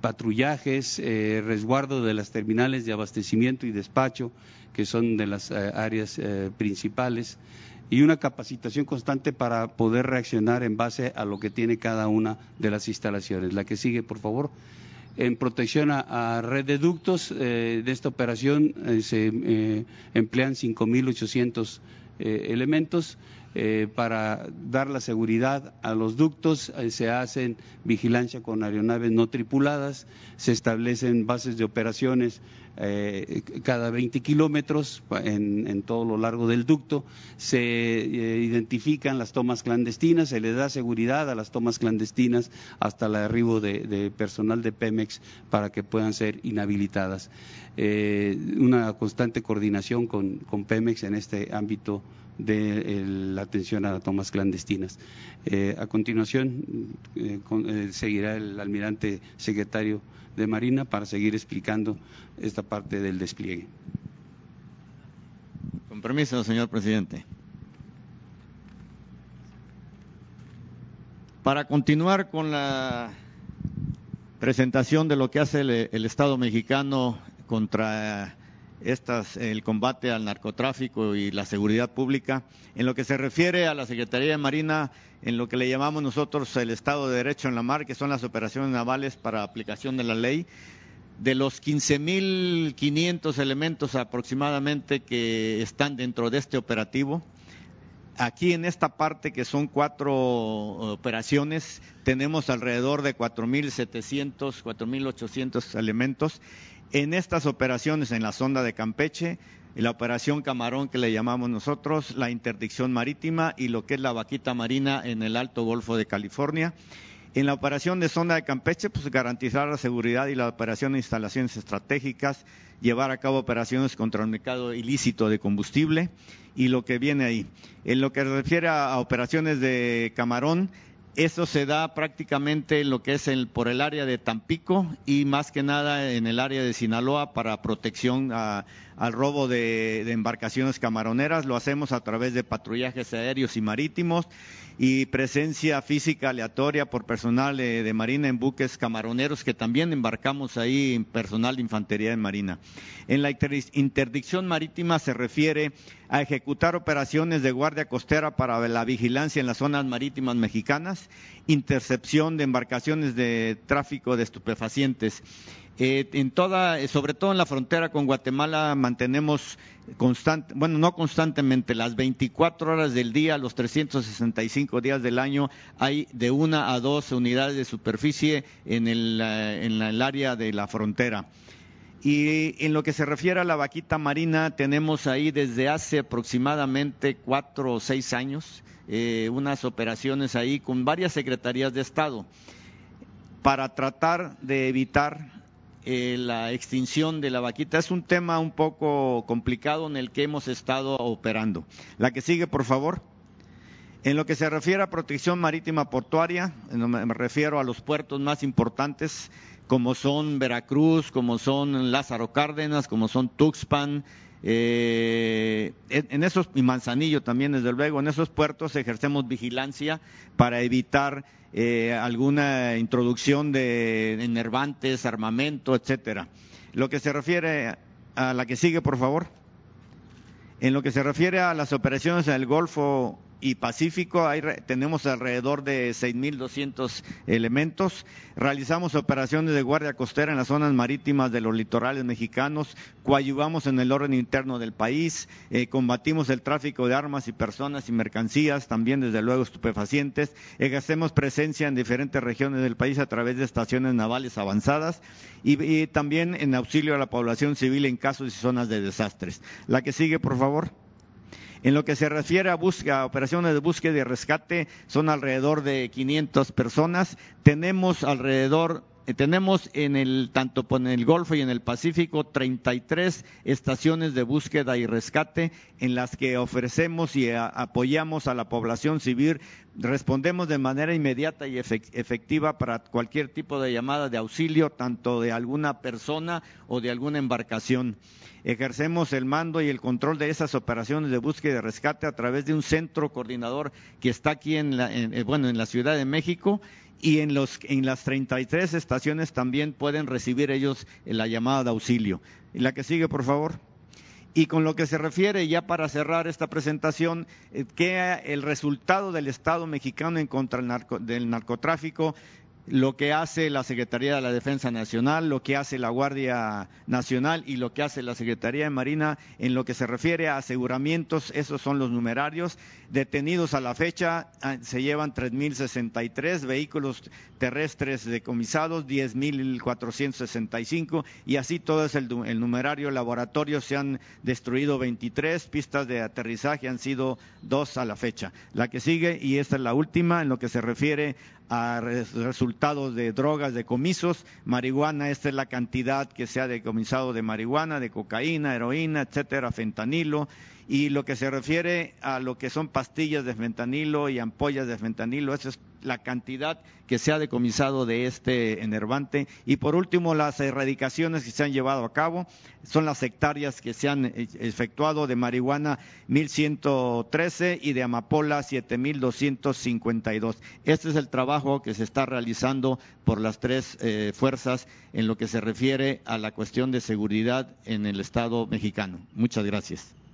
patrullajes, resguardo de las terminales de abastecimiento y despacho, que son de las áreas principales, y una capacitación constante para poder reaccionar en base a lo que tiene cada una de las instalaciones. La que sigue, por favor. En protección a, red de ductos eh, de esta operación se emplean 5.800 elementos eh, para dar la seguridad a los ductos, eh, se hacen vigilancia con aeronaves no tripuladas, se establecen bases de operaciones eh, cada 20 kilómetros en, todo lo largo del ducto, se identifican las tomas clandestinas, se le da seguridad a las tomas clandestinas hasta el arribo de, personal de Pemex para que puedan ser inhabilitadas. una constante coordinación con, con Pemex en este ámbito de la atención a tomas clandestinas. Eh, a continuación, eh, eh, seguirá el almirante secretario de Marina para seguir explicando esta parte del despliegue. Con permiso, señor presidente. Para continuar con la presentación de lo que hace el Estado mexicano contra estas, el combate al narcotráfico y la seguridad pública. En lo que se refiere a la Secretaría de Marina, en lo que le llamamos nosotros el Estado de Derecho en la mar, que son las operaciones navales para aplicación de la ley, de los 15.500 elementos aproximadamente que están dentro de este operativo, aquí en esta parte que son cuatro operaciones, tenemos alrededor de 4.700, 4.800 elementos en estas operaciones en la sonda de Campeche, la operación Camarón que le llamamos nosotros, la interdicción marítima y lo que es la vaquita marina en el Alto Golfo de California. En la operación de sonda de Campeche, pues garantizar la seguridad y la operación de instalaciones estratégicas, llevar a cabo operaciones contra el mercado ilícito de combustible y lo que viene ahí. En lo que refiere a operaciones de Camarón, eso se da prácticamente en lo que es el, por el área de Tampico y más que nada en el área de Sinaloa para protección al robo de embarcaciones camaroneras. Lo hacemos a través de patrullajes aéreos y marítimos y presencia física aleatoria por personal de, Marina en buques camaroneros que también embarcamos ahí personal de infantería de Marina. En la interdicción marítima se refiere a ejecutar operaciones de guardia costera para la vigilancia en las zonas marítimas mexicanas, intercepción de embarcaciones de tráfico de estupefacientes eh, en toda, eh, sobre todo en la frontera con Guatemala, mantenemos constante, bueno, no constantemente, las 24 horas del día, los 365 días del año, hay de una a dos unidades de superficie en eh, en el área de la frontera. Y en lo que se refiere a la vaquita marina, tenemos ahí desde hace aproximadamente cuatro o seis años unas operaciones ahí con varias secretarías de Estado para tratar de evitar eh, la extinción de la vaquita. Es un tema un poco complicado en el que hemos estado operando. La que sigue, por favor. En lo que se refiere a protección marítima portuaria, me refiero a los puertos más importantes, como son Veracruz, como son Lázaro Cárdenas, como son Tuxpan, eh, en esos, y Manzanillo también, desde luego, en esos puertos ejercemos vigilancia para evitar eh, alguna introducción de enervantes, armamento, etcétera. Lo que se refiere a la que sigue, por favor. En lo que se refiere a las operaciones en el Golfo y Pacífico tenemos alrededor de 6.200 elementos. Realizamos operaciones de guardia costera en las zonas marítimas de los litorales mexicanos, coadyuvamos en el orden interno del país, eh, combatimos el tráfico de armas y personas y mercancías, también desde luego estupefacientes, ejercemos presencia en diferentes regiones del país a través de estaciones navales avanzadas y también en auxilio a la población civil en casos y zonas de desastres. La que sigue, por favor. En lo que se refiere a, operaciones de búsqueda y rescate, son alrededor de 500 personas. Tenemos alrededor tenemos en el tanto en el Golfo y en el Pacífico 33 estaciones de búsqueda y rescate en las que ofrecemos y apoyamos a la población civil, respondemos de manera inmediata y efectiva para cualquier tipo de llamada de auxilio, tanto de alguna persona o de alguna embarcación. Ejercemos el mando y el control de esas operaciones de búsqueda y rescate a través de un centro coordinador que está aquí en la, eh, bueno, en la Ciudad de México y en, los, en las 33 estaciones también pueden recibir ellos la llamada de auxilio. La que sigue, por favor. Y con lo que se refiere, ya para cerrar esta presentación, eh, que el resultado del Estado mexicano en contra del narcotráfico lo que hace la Secretaría de la Defensa Nacional, lo que hace la Guardia Nacional y lo que hace la Secretaría de Marina en lo que se refiere a aseguramientos, esos son los numerarios. Detenidos a la fecha ah, se llevan 3.063 vehículos terrestres decomisados, 10.465 y así todo es el, numerario. Laboratorios se han destruido 23, pistas de aterrizaje han sido dos a la fecha. La que sigue, y esta es la última, en lo que se refiere a resultados de drogas, de comisos, marihuana, esta es la cantidad que se ha decomisado de marihuana, de cocaína, heroína, etcétera, fentanilo, y lo que se refiere a lo que son pastillas de fentanilo y ampollas de fentanilo, esa es la cantidad que se ha decomisado de este enervante. Y por último, las erradicaciones que se han llevado a cabo son las hectáreas que se han efectuado de marihuana 1113 y de amapola 7252. Este es el trabajo que se está realizando por las tres eh, fuerzas en lo que se refiere a la cuestión de seguridad en el Estado mexicano. Muchas gracias.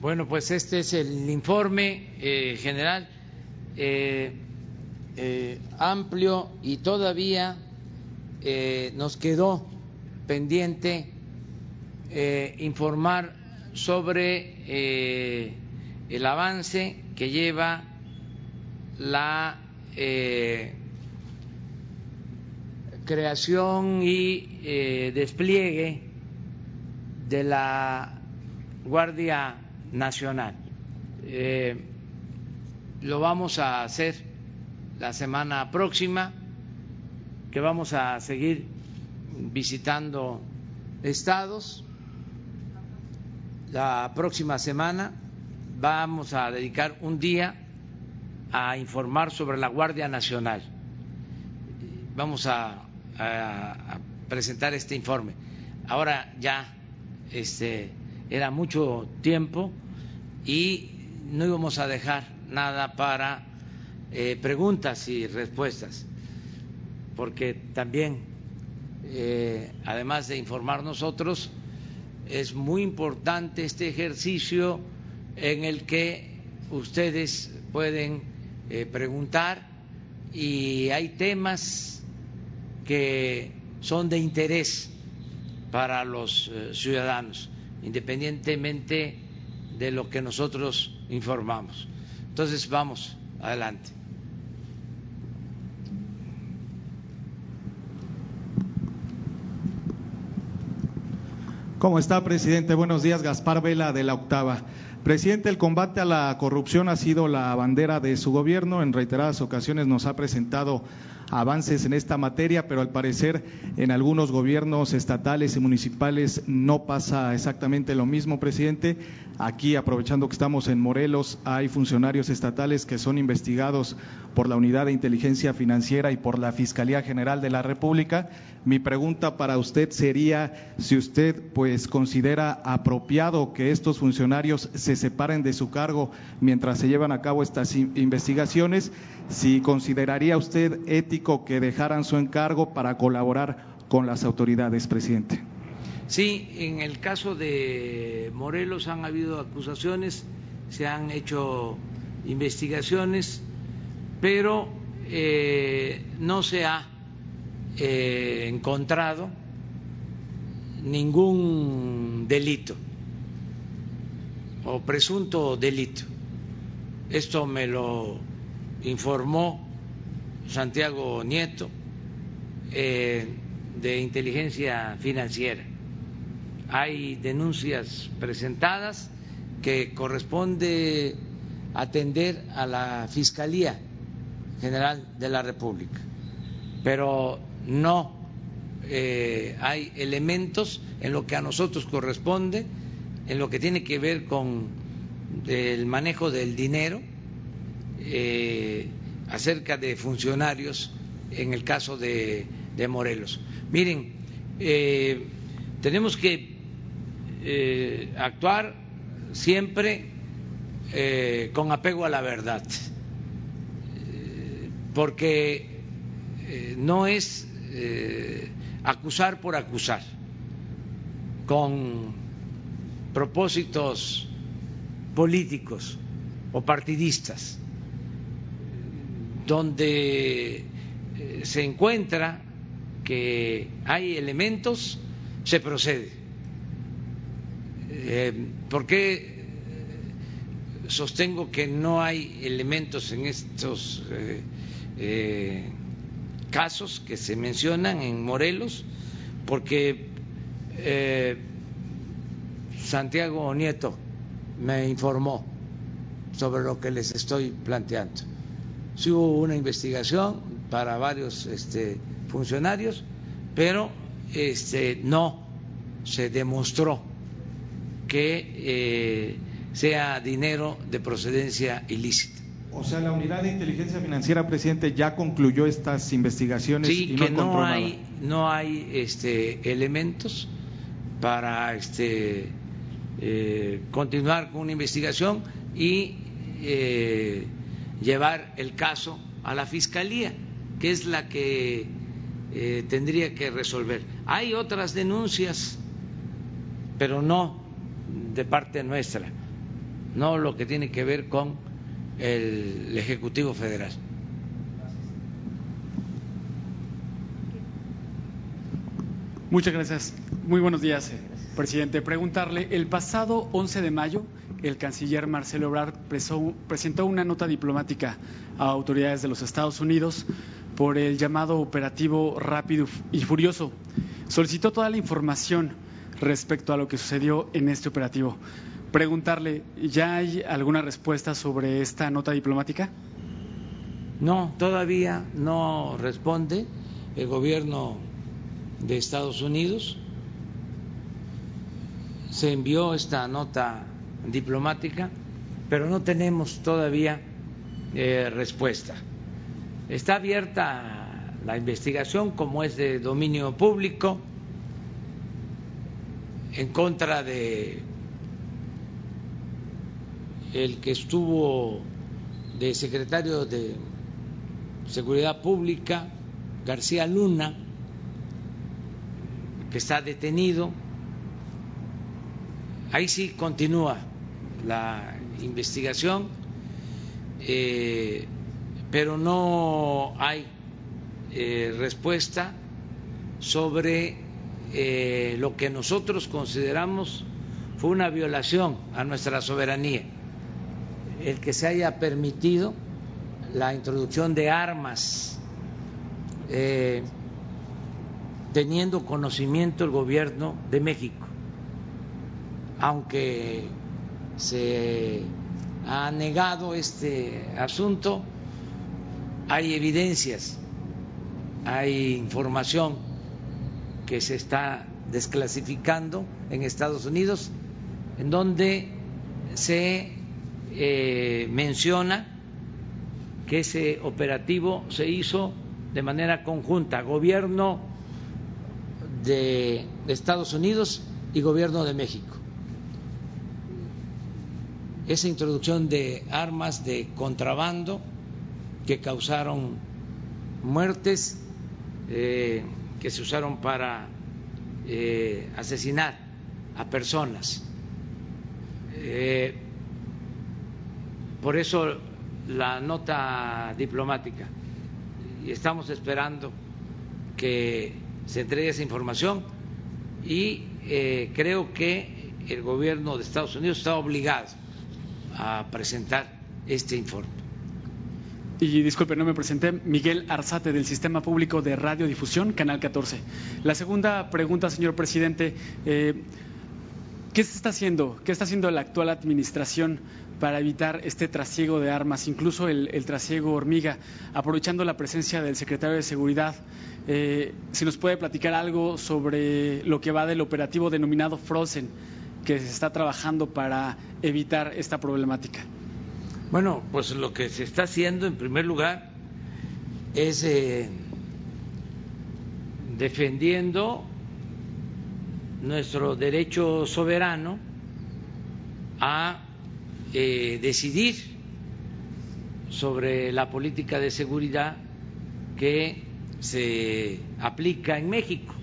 Bueno, pues este es el informe eh, general eh, eh, amplio y todavía nos quedó pendiente informar sobre el avance que lleva la creación y despliegue de la Guardia nacional. Eh, lo vamos a hacer la semana próxima, que vamos a seguir visitando estados. La próxima semana vamos a dedicar un día a informar sobre la Guardia Nacional. Vamos a, a presentar este informe. Ahora ya este, era mucho tiempo y no íbamos a dejar nada para eh, preguntas y respuestas, porque también, eh, además de informar nosotros, es muy importante este ejercicio en el que ustedes pueden eh, preguntar y hay temas que son de interés para los ciudadanos independientemente de lo que nosotros informamos. Entonces, vamos, adelante. ¿Cómo está, presidente? Buenos días, Gaspar Vela de la Octava. Presidente, el combate a la corrupción ha sido la bandera de su gobierno. En reiteradas ocasiones nos ha presentado avances en esta materia, pero al parecer en algunos gobiernos estatales y municipales no pasa exactamente lo mismo, presidente. Aquí, aprovechando que estamos en Morelos, hay funcionarios estatales que son investigados por la Unidad de Inteligencia Financiera y por la Fiscalía General de la República. Mi pregunta para usted sería si usted pues considera apropiado que estos funcionarios se separen de su cargo mientras se llevan a cabo estas investigaciones, si consideraría usted ético que dejaran su encargo para colaborar con las autoridades, presidente. Sí, en el caso de Morelos han habido acusaciones, se han hecho investigaciones, pero eh, no se ha eh, encontrado ningún delito o presunto delito. Esto me lo informó Santiago Nieto eh, de inteligencia financiera. Hay denuncias presentadas que corresponde atender a la Fiscalía General de la República, pero no eh, hay elementos en lo que a nosotros corresponde, en lo que tiene que ver con el manejo del dinero, eh, acerca de funcionarios en el caso de, Morelos. Miren, eh, tenemos que actuar siempre con apego a la verdad porque eh, no es eh, acusar por acusar, con propósitos políticos o partidistas, donde eh, se encuentra que hay elementos, se procede. ¿Por qué sostengo que no hay elementos en estos eh, casos que se mencionan en Morelos, porque eh, Santiago Nieto me informó sobre lo que les estoy planteando. Sí hubo una investigación para varios este, funcionarios, pero este, no se demostró que eh, sea dinero de procedencia ilícita. O sea, la unidad de inteligencia financiera, presidente, ya concluyó estas investigaciones sí, y no que no hay, no hay este, elementos para este, eh, continuar con una investigación y eh, llevar el caso a la fiscalía, que es la que eh, tendría que resolver. Hay otras denuncias, pero no de parte nuestra, no lo que tiene que ver con el Ejecutivo Federal. Muchas gracias. Muy buenos días, presidente. Preguntarle, el pasado 11 de mayo, el canciller Marcelo Ebrard presentó una nota diplomática a autoridades de los Estados Unidos por el llamado operativo rápido y furioso. Solicitó toda la información respecto a lo que sucedió en este operativo preguntarle, ¿ya hay alguna respuesta sobre esta nota diplomática? No, todavía no responde el gobierno de Estados Unidos. Se envió esta nota diplomática, pero no tenemos todavía eh, respuesta. Está abierta la investigación, como es de dominio público, en contra de el que estuvo de secretario de Seguridad Pública, García Luna, que está detenido. Ahí sí continúa la investigación, eh, pero no hay eh, respuesta sobre eh, lo que nosotros consideramos fue una violación a nuestra soberanía. El que se haya permitido la introducción de armas eh, teniendo conocimiento el gobierno de México, aunque se ha negado este asunto, hay evidencias, hay información que se está desclasificando en Estados Unidos, en donde se eh, menciona que ese operativo se hizo de manera conjunta, gobierno de Estados Unidos y gobierno de México. Esa introducción de armas de contrabando que causaron muertes, eh, que se usaron para eh, asesinar a personas. Eh, por eso la nota diplomática y estamos esperando que se entregue esa información y eh, creo que el gobierno de Estados Unidos está obligado a presentar este informe. Y disculpe, no me presenté. Miguel Arzate del Sistema Público de Radiodifusión, Canal 14. La segunda pregunta, señor presidente. Eh, ¿Qué se está haciendo? ¿Qué está haciendo la actual administración para evitar este trasiego de armas, incluso el, trasiego hormiga, aprovechando la presencia del secretario de Seguridad? Eh, si nos puede platicar algo sobre lo que va del operativo denominado Frozen, que se está trabajando para evitar esta problemática. Bueno, pues lo que se está haciendo en primer lugar es eh, defendiendo nuestro derecho soberano a eh, decidir sobre la política de seguridad que se aplica en México,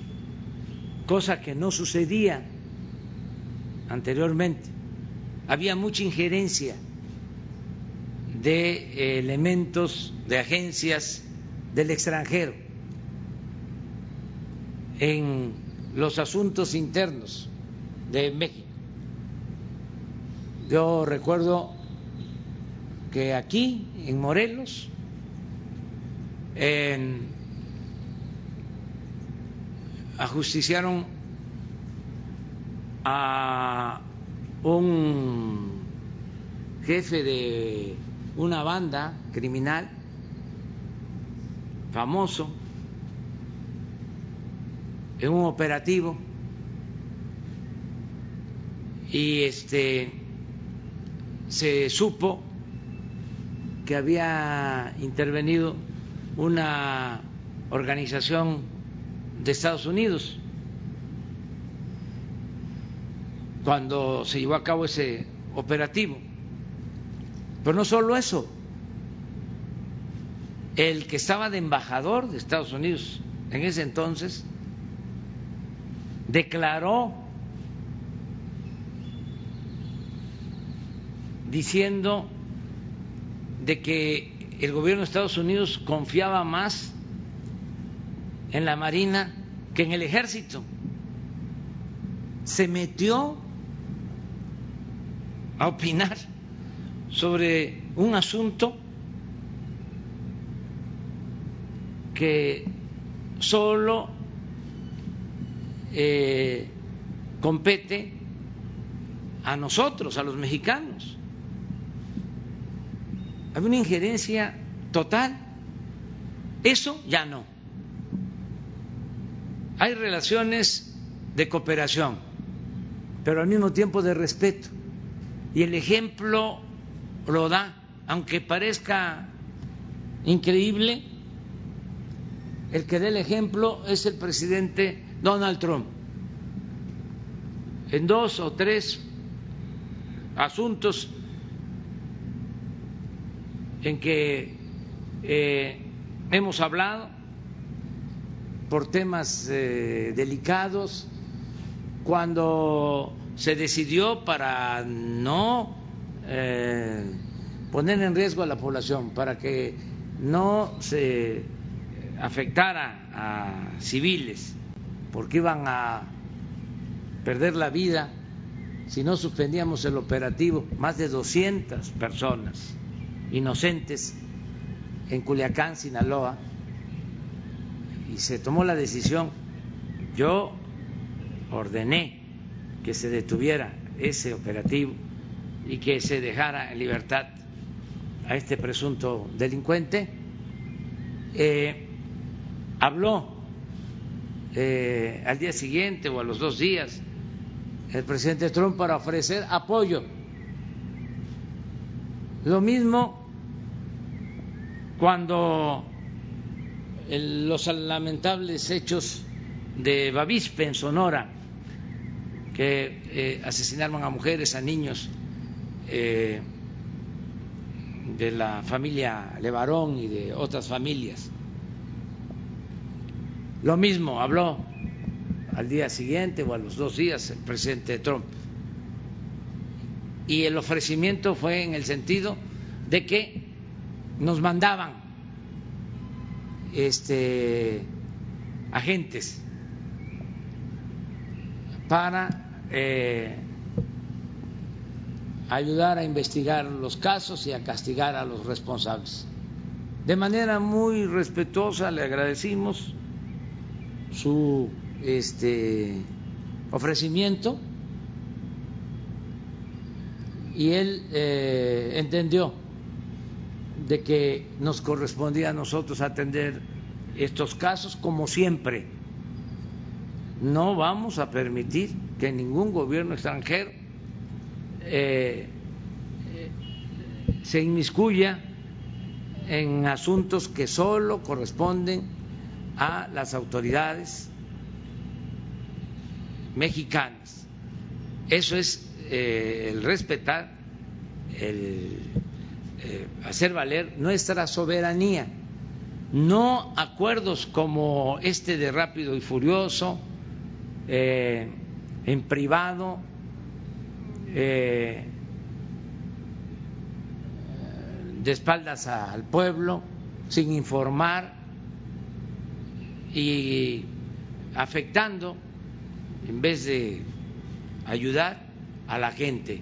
cosa que no sucedía anteriormente. Había mucha injerencia de elementos de agencias del extranjero en los asuntos internos de México. Yo recuerdo que aquí, en Morelos, ajusticiaron a un jefe de una banda criminal famoso en un operativo y este se supo que había intervenido una organización de Estados Unidos cuando se llevó a cabo ese operativo. Pero no solo eso, el que estaba de embajador de Estados Unidos en ese entonces declaró diciendo de que el gobierno de Estados Unidos confiaba más en la Marina que en el ejército. Se metió a opinar sobre un asunto que solo eh, compete a nosotros, a los mexicanos. Hay una injerencia total. Eso ya no. Hay relaciones de cooperación, pero al mismo tiempo de respeto. Y el ejemplo lo da, aunque parezca increíble, el que dé el ejemplo es el presidente Donald Trump. En dos o tres asuntos en que eh, hemos hablado por temas eh, delicados, cuando se decidió para no eh, poner en riesgo a la población, para que no se afectara a civiles, porque iban a perder la vida si no suspendíamos el operativo, más de 200 personas inocentes en Culiacán, Sinaloa, y se tomó la decisión, yo ordené que se detuviera ese operativo y que se dejara en libertad a este presunto delincuente, eh, habló eh, al día siguiente o a los dos días el presidente Trump para ofrecer apoyo. Lo mismo cuando los lamentables hechos de Bavispe en Sonora, que eh, asesinaron a mujeres, a niños eh, de la familia Levarón y de otras familias. Lo mismo habló al día siguiente o a los dos días el presidente Trump. Y el ofrecimiento fue en el sentido de que nos mandaban este, agentes para eh, ayudar a investigar los casos y a castigar a los responsables. De manera muy respetuosa le agradecimos su este, ofrecimiento y él eh, entendió de que nos correspondía a nosotros atender estos casos como siempre. No vamos a permitir que ningún gobierno extranjero eh, eh, se inmiscuya en asuntos que solo corresponden a las autoridades mexicanas. Eso es eh, el respetar, el hacer valer nuestra soberanía. No acuerdos como este de rápido y furioso, en privado, eh, de espaldas al pueblo, sin informar y afectando en vez de ayudar a la gente.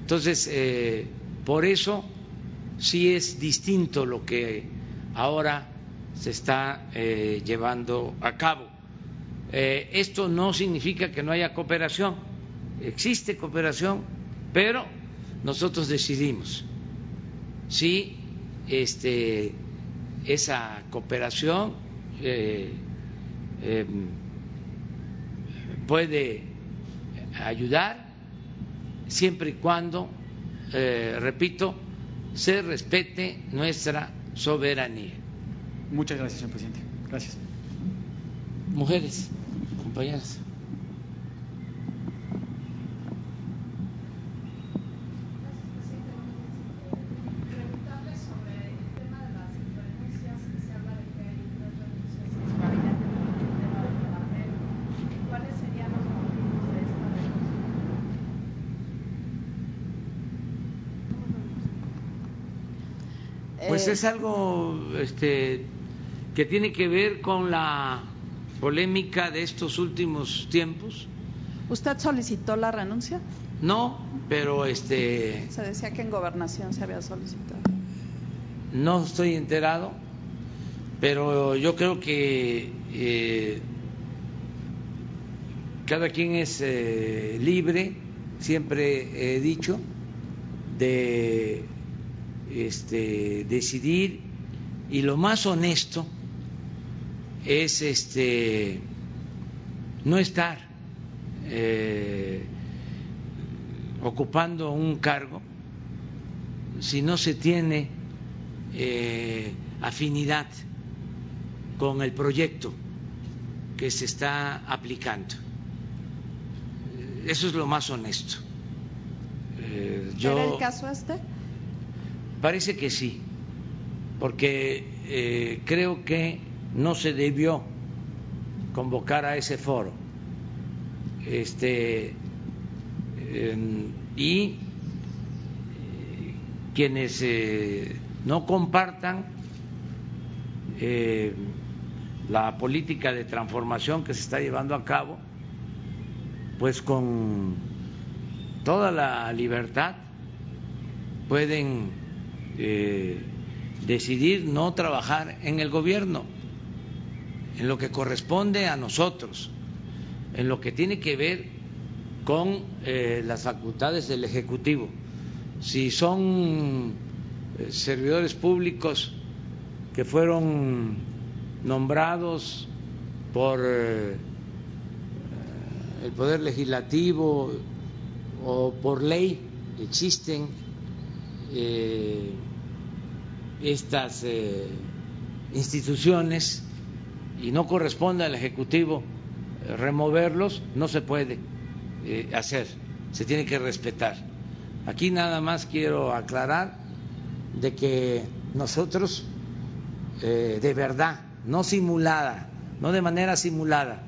Entonces, eh, por eso sí es distinto lo que ahora se está eh, llevando a cabo. esto no significa que no haya cooperación existe cooperación, pero nosotros decidimos si este, esa cooperación eh, em, puede ayudar siempre y cuando, eh, repito, se respete nuestra soberanía. Muchas gracias, señor presidente. Gracias. Mujeres, compañeras. Pues es algo este, que tiene que ver con la polémica de estos últimos tiempos. ¿Usted solicitó la renuncia? No, pero este. Se decía que en gobernación se había solicitado. No estoy enterado, pero yo creo que eh, cada quien es eh, libre, siempre he dicho, de este, decidir y lo más honesto es este, no estar eh, ocupando un cargo si no se tiene eh, afinidad con el proyecto que se está aplicando. Eso es lo más honesto. Eh, ¿Era el caso este? Parece que sí, porque eh, creo que no se debió convocar a ese foro. Este, y eh, quienes eh, no compartan la política de transformación que se está llevando a cabo, pues con toda la libertad pueden eh, decidir no trabajar en el gobierno, en lo que corresponde a nosotros, en lo que tiene que ver con eh, las facultades del Ejecutivo. Si son eh, servidores públicos que fueron nombrados por el Poder Legislativo o por ley, existen eh, estas eh, instituciones y no corresponde al Ejecutivo eh, removerlos, no se puede hacer, se tiene que respetar. Aquí nada más quiero aclarar de que nosotros, de verdad, no simulada, no de manera simulada,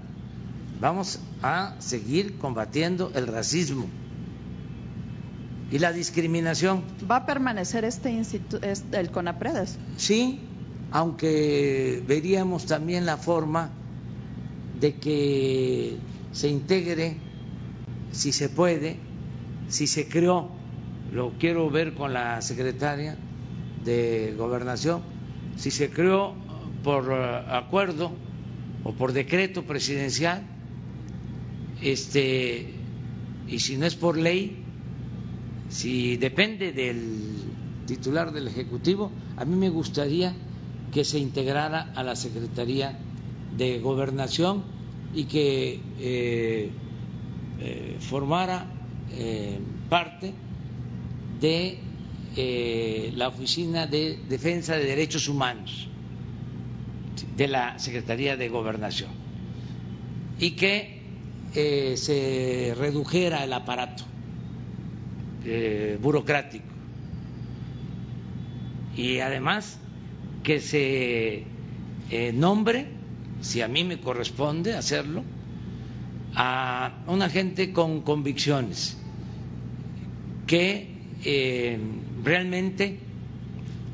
vamos a seguir combatiendo el racismo y la discriminación. ¿Va a permanecer este instituto, el CONAPREDES? Sí, aunque veríamos también la forma de que se integre, si se puede, si se creó, lo quiero ver con la secretaria de Gobernación, si se creó por eh, acuerdo o por decreto presidencial, este, y si no es por ley, si depende del titular del Ejecutivo, a mí me gustaría que se integrara a la Secretaría de Gobernación y que eh, eh, formara eh, parte de la Oficina de Defensa de Derechos Humanos de la Secretaría de Gobernación y que se redujera el aparato burocrático y además que se eh, nombre, si a mí me corresponde hacerlo, a una gente con convicciones que eh, realmente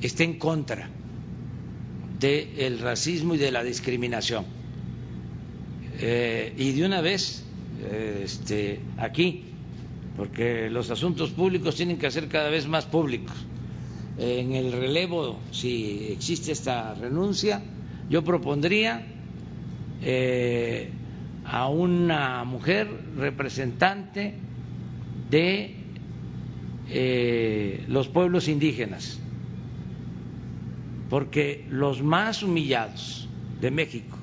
esté en contra del racismo y de la discriminación. Eh, y de una vez, este, aquí, porque los asuntos públicos tienen que ser cada vez más públicos. En el relevo, si existe esta renuncia, yo propondría eh, a una mujer representante de eh, los pueblos indígenas, porque los más humillados de México,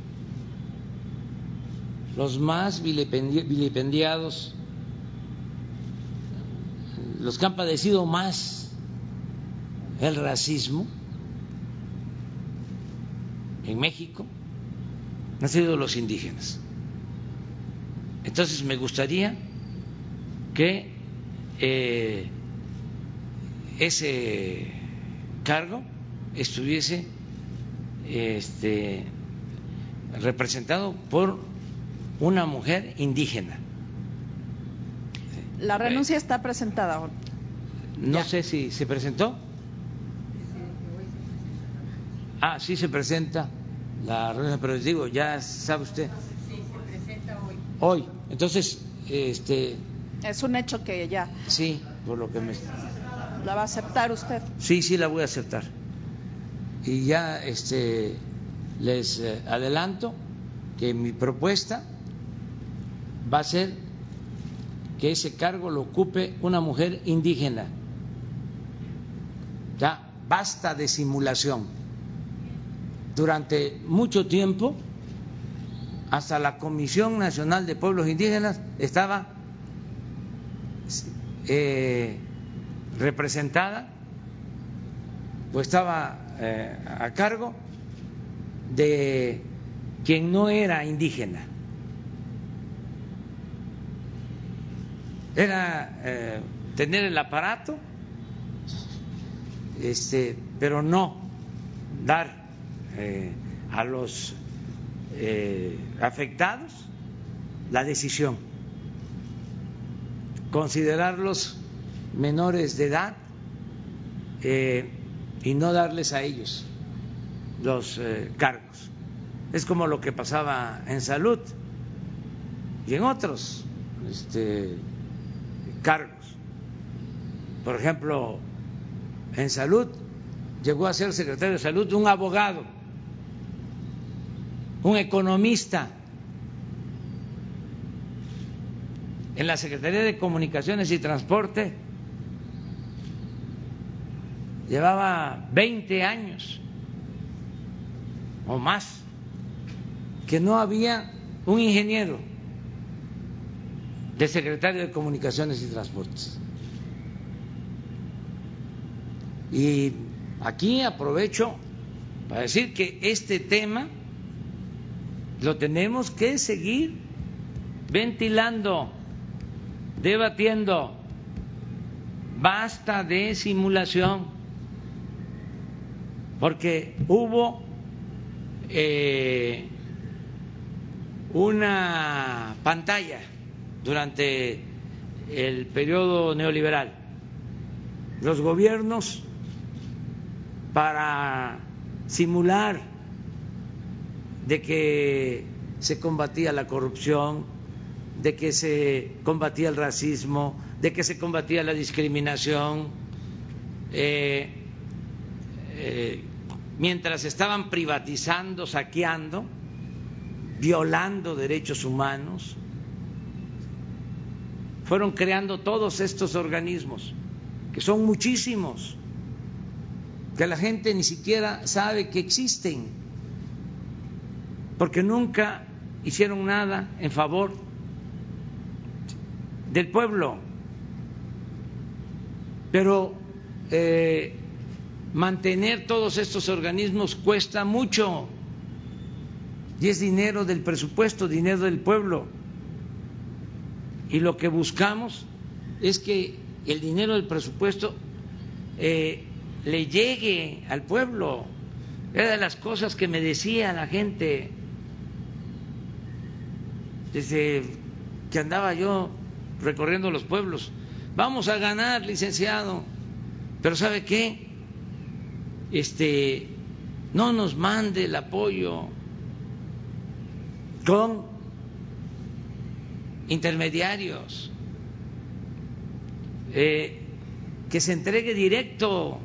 los más vilipendiados, los que han padecido más el racismo en México han sido los indígenas. Entonces me gustaría que eh, ese cargo estuviese este, representado por una mujer indígena. La renuncia está presentada. No sé si se presentó. Ah, sí se presenta la reunión, pero les digo, ya sabe usted. Sí, se presenta hoy. Hoy. Entonces, este. Es un hecho que ya. Sí, por lo que me. ¿La va a aceptar usted? Sí, sí, la voy a aceptar. Y ya, este, les eh, adelanto que mi propuesta va a ser que ese cargo lo ocupe una mujer indígena. Ya, basta de simulación durante mucho tiempo, hasta la Comisión Nacional de Pueblos Indígenas estaba eh, representada pues estaba eh, a cargo de quien no era indígena. Era eh, tener el aparato, este, pero no dar eh, a los eh, afectados la decisión, considerarlos menores de edad y no darles a ellos los cargos. Es como lo que pasaba en salud y en otros este, cargos. Por ejemplo, en salud llegó a ser secretario de salud un abogado un economista en la Secretaría de Comunicaciones y Transporte, llevaba 20 años o más que no había un ingeniero de secretario de Comunicaciones y Transportes. Y aquí aprovecho para decir que este tema lo tenemos que seguir ventilando, debatiendo. Basta de simulación, porque hubo eh, una pantalla durante el periodo neoliberal. Los gobiernos para simular de que se combatía la corrupción, de que se combatía el racismo, de que se combatía la discriminación, eh, eh, mientras estaban privatizando, saqueando, violando derechos humanos, fueron creando todos estos organismos, que son muchísimos, que la gente ni siquiera sabe que existen, porque nunca hicieron nada en favor del pueblo. Pero eh, mantener todos estos organismos cuesta mucho y es dinero del presupuesto, dinero del pueblo. Y lo que buscamos es que el dinero del presupuesto eh, le llegue al pueblo. Era de las cosas que me decía la gente desde que andaba yo recorriendo los pueblos. Vamos a ganar, licenciado. Pero ¿sabe qué? Este no nos mande el apoyo con intermediarios, eh, que se entregue directo.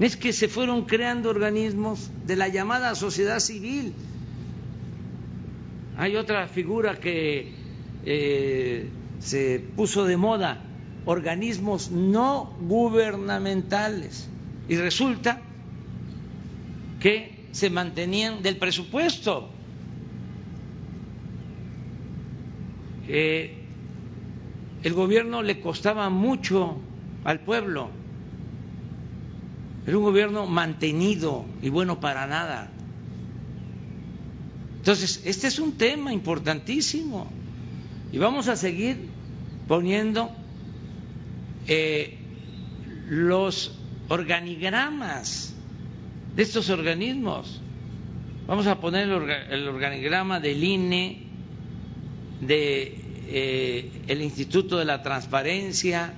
Es que se fueron creando organismos de la llamada sociedad civil. Hay otra figura que eh, se puso de moda, organismos no gubernamentales. Y resulta que se mantenían del presupuesto. Eh, el gobierno le costaba mucho al pueblo. Era un gobierno mantenido y bueno para nada. Entonces, este es un tema importantísimo y vamos a seguir poniendo eh, los organigramas de estos organismos. Vamos a poner el organigrama del INE, de eh, el Instituto de la Transparencia,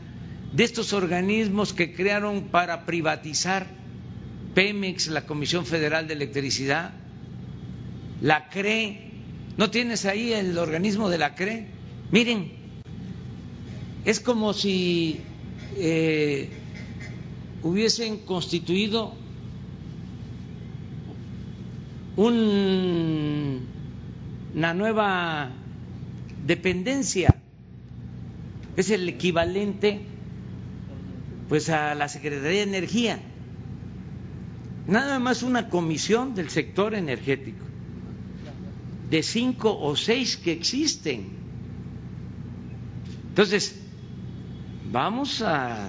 de estos organismos que crearon para privatizar Pemex, la Comisión Federal de Electricidad, la CRE. ¿No tienes ahí el organismo de la CRE? Miren, es como si eh, hubiesen constituido un, una nueva dependencia. Es el equivalente pues a la Secretaría de Energía. Nada más una comisión del sector energético, de cinco o seis que existen. Entonces, vamos a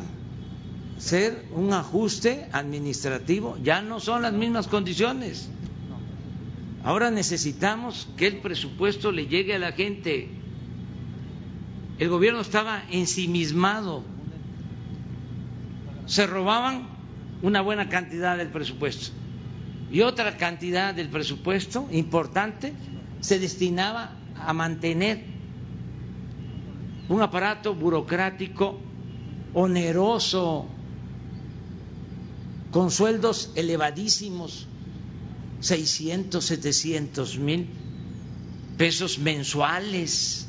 hacer un ajuste administrativo, ya no son las mismas condiciones. Ahora necesitamos que el presupuesto le llegue a la gente el gobierno estaba ensimismado, se robaban una buena cantidad del presupuesto. Y otra cantidad del presupuesto importante se destinaba a mantener un aparato burocrático oneroso, con sueldos elevadísimos, 600, 700 mil pesos mensuales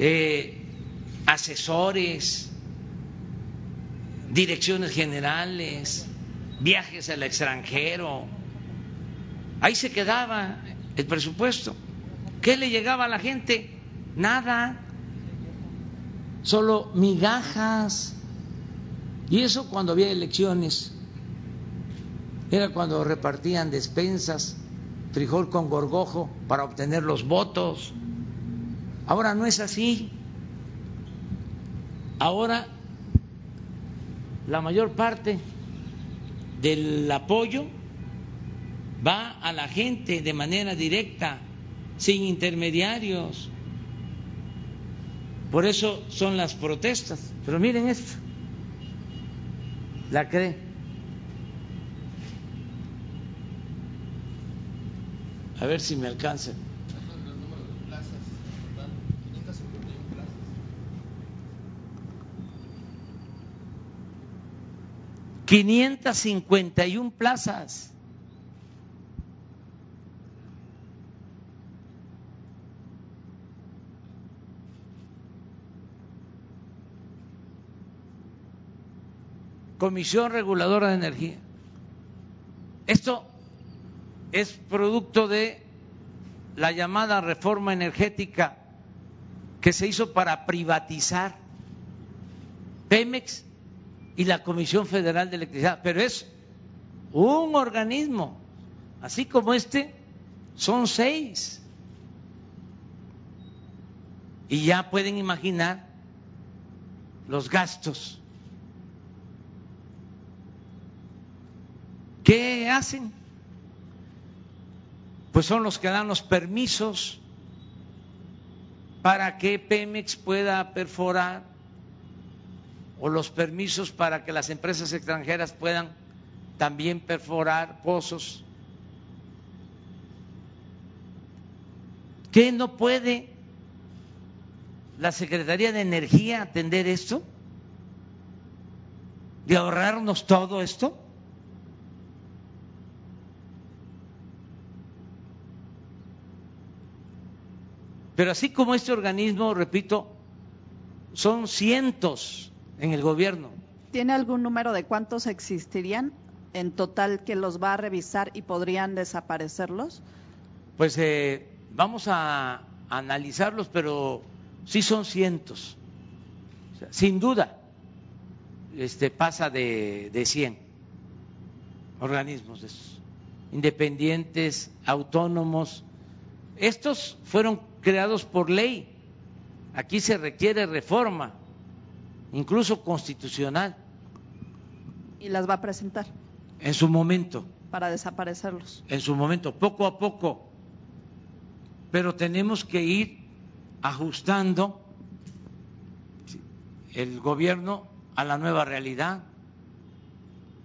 eh, asesores, direcciones generales, viajes al extranjero. Ahí se quedaba el presupuesto. ¿Qué le llegaba a la gente? Nada, solo migajas. Y eso cuando había elecciones. Era cuando repartían despensas, frijol con gorgojo para obtener los votos. Ahora no es así. Ahora la mayor parte del apoyo va a la gente de manera directa, sin intermediarios. Por eso son las protestas. Pero miren esto, la cree. A ver si me alcanza. 551 plazas. Comisión Reguladora de Energía. Esto es producto de la llamada reforma energética que se hizo para privatizar Pemex y la Comisión Federal de Electricidad, pero es un organismo, así como este, son seis. Y ya pueden imaginar los gastos. ¿Qué hacen? Pues son los que dan los permisos para que Pemex pueda perforar o los permisos para que las empresas extranjeras puedan también perforar pozos. ¿Qué no puede la Secretaría de Energía atender esto? ¿De ahorrarnos todo esto? Pero así como este organismo, repito, son cientos en el gobierno. ¿Tiene algún número de cuántos existirían en total que los va a revisar y podrían desaparecerlos? Pues eh, vamos a analizarlos, pero sí son cientos. sin duda, este pasa de, de 100 organismos independientes, autónomos. Estos fueron creados por ley. Aquí se requiere reforma incluso constitucional. ¿Y las va a presentar? En su momento. Para desaparecerlos. En su momento, poco a poco. Pero tenemos que ir ajustando el gobierno a la nueva realidad.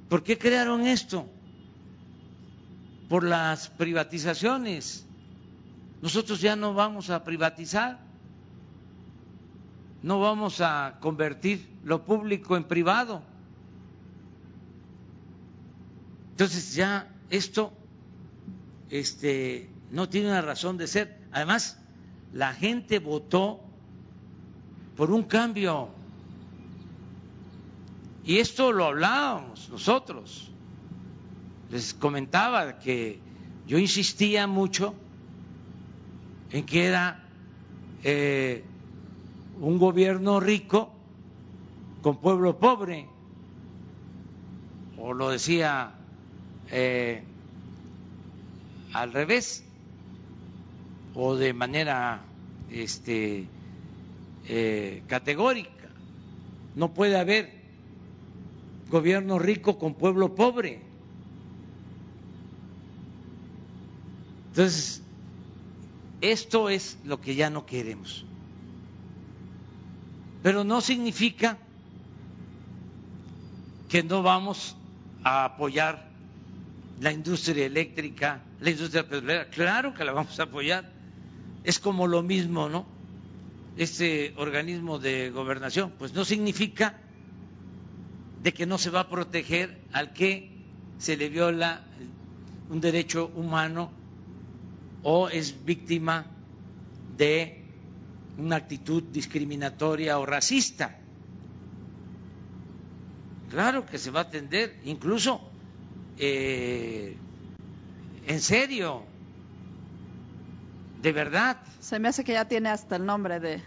¿Por qué crearon esto? Por las privatizaciones. Nosotros ya no vamos a privatizar no vamos a convertir lo público en privado. Entonces ya esto este, no tiene una razón de ser. Además, la gente votó por un cambio. Y esto lo hablábamos nosotros. Les comentaba que yo insistía mucho en que era eh, un gobierno rico con pueblo pobre, o lo decía eh, al revés, o de manera este, eh, categórica. No puede haber gobierno rico con pueblo pobre. Entonces, esto es lo que ya no queremos pero no significa que no vamos a apoyar la industria eléctrica, la industria petrolera. Claro que la vamos a apoyar. Es como lo mismo, ¿no? Este organismo de gobernación, pues no significa de que no se va a proteger al que se le viola un derecho humano o es víctima de una actitud discriminatoria o racista. Claro que se va a atender, incluso eh, en serio, de verdad. Se me hace que ya tiene hasta el nombre de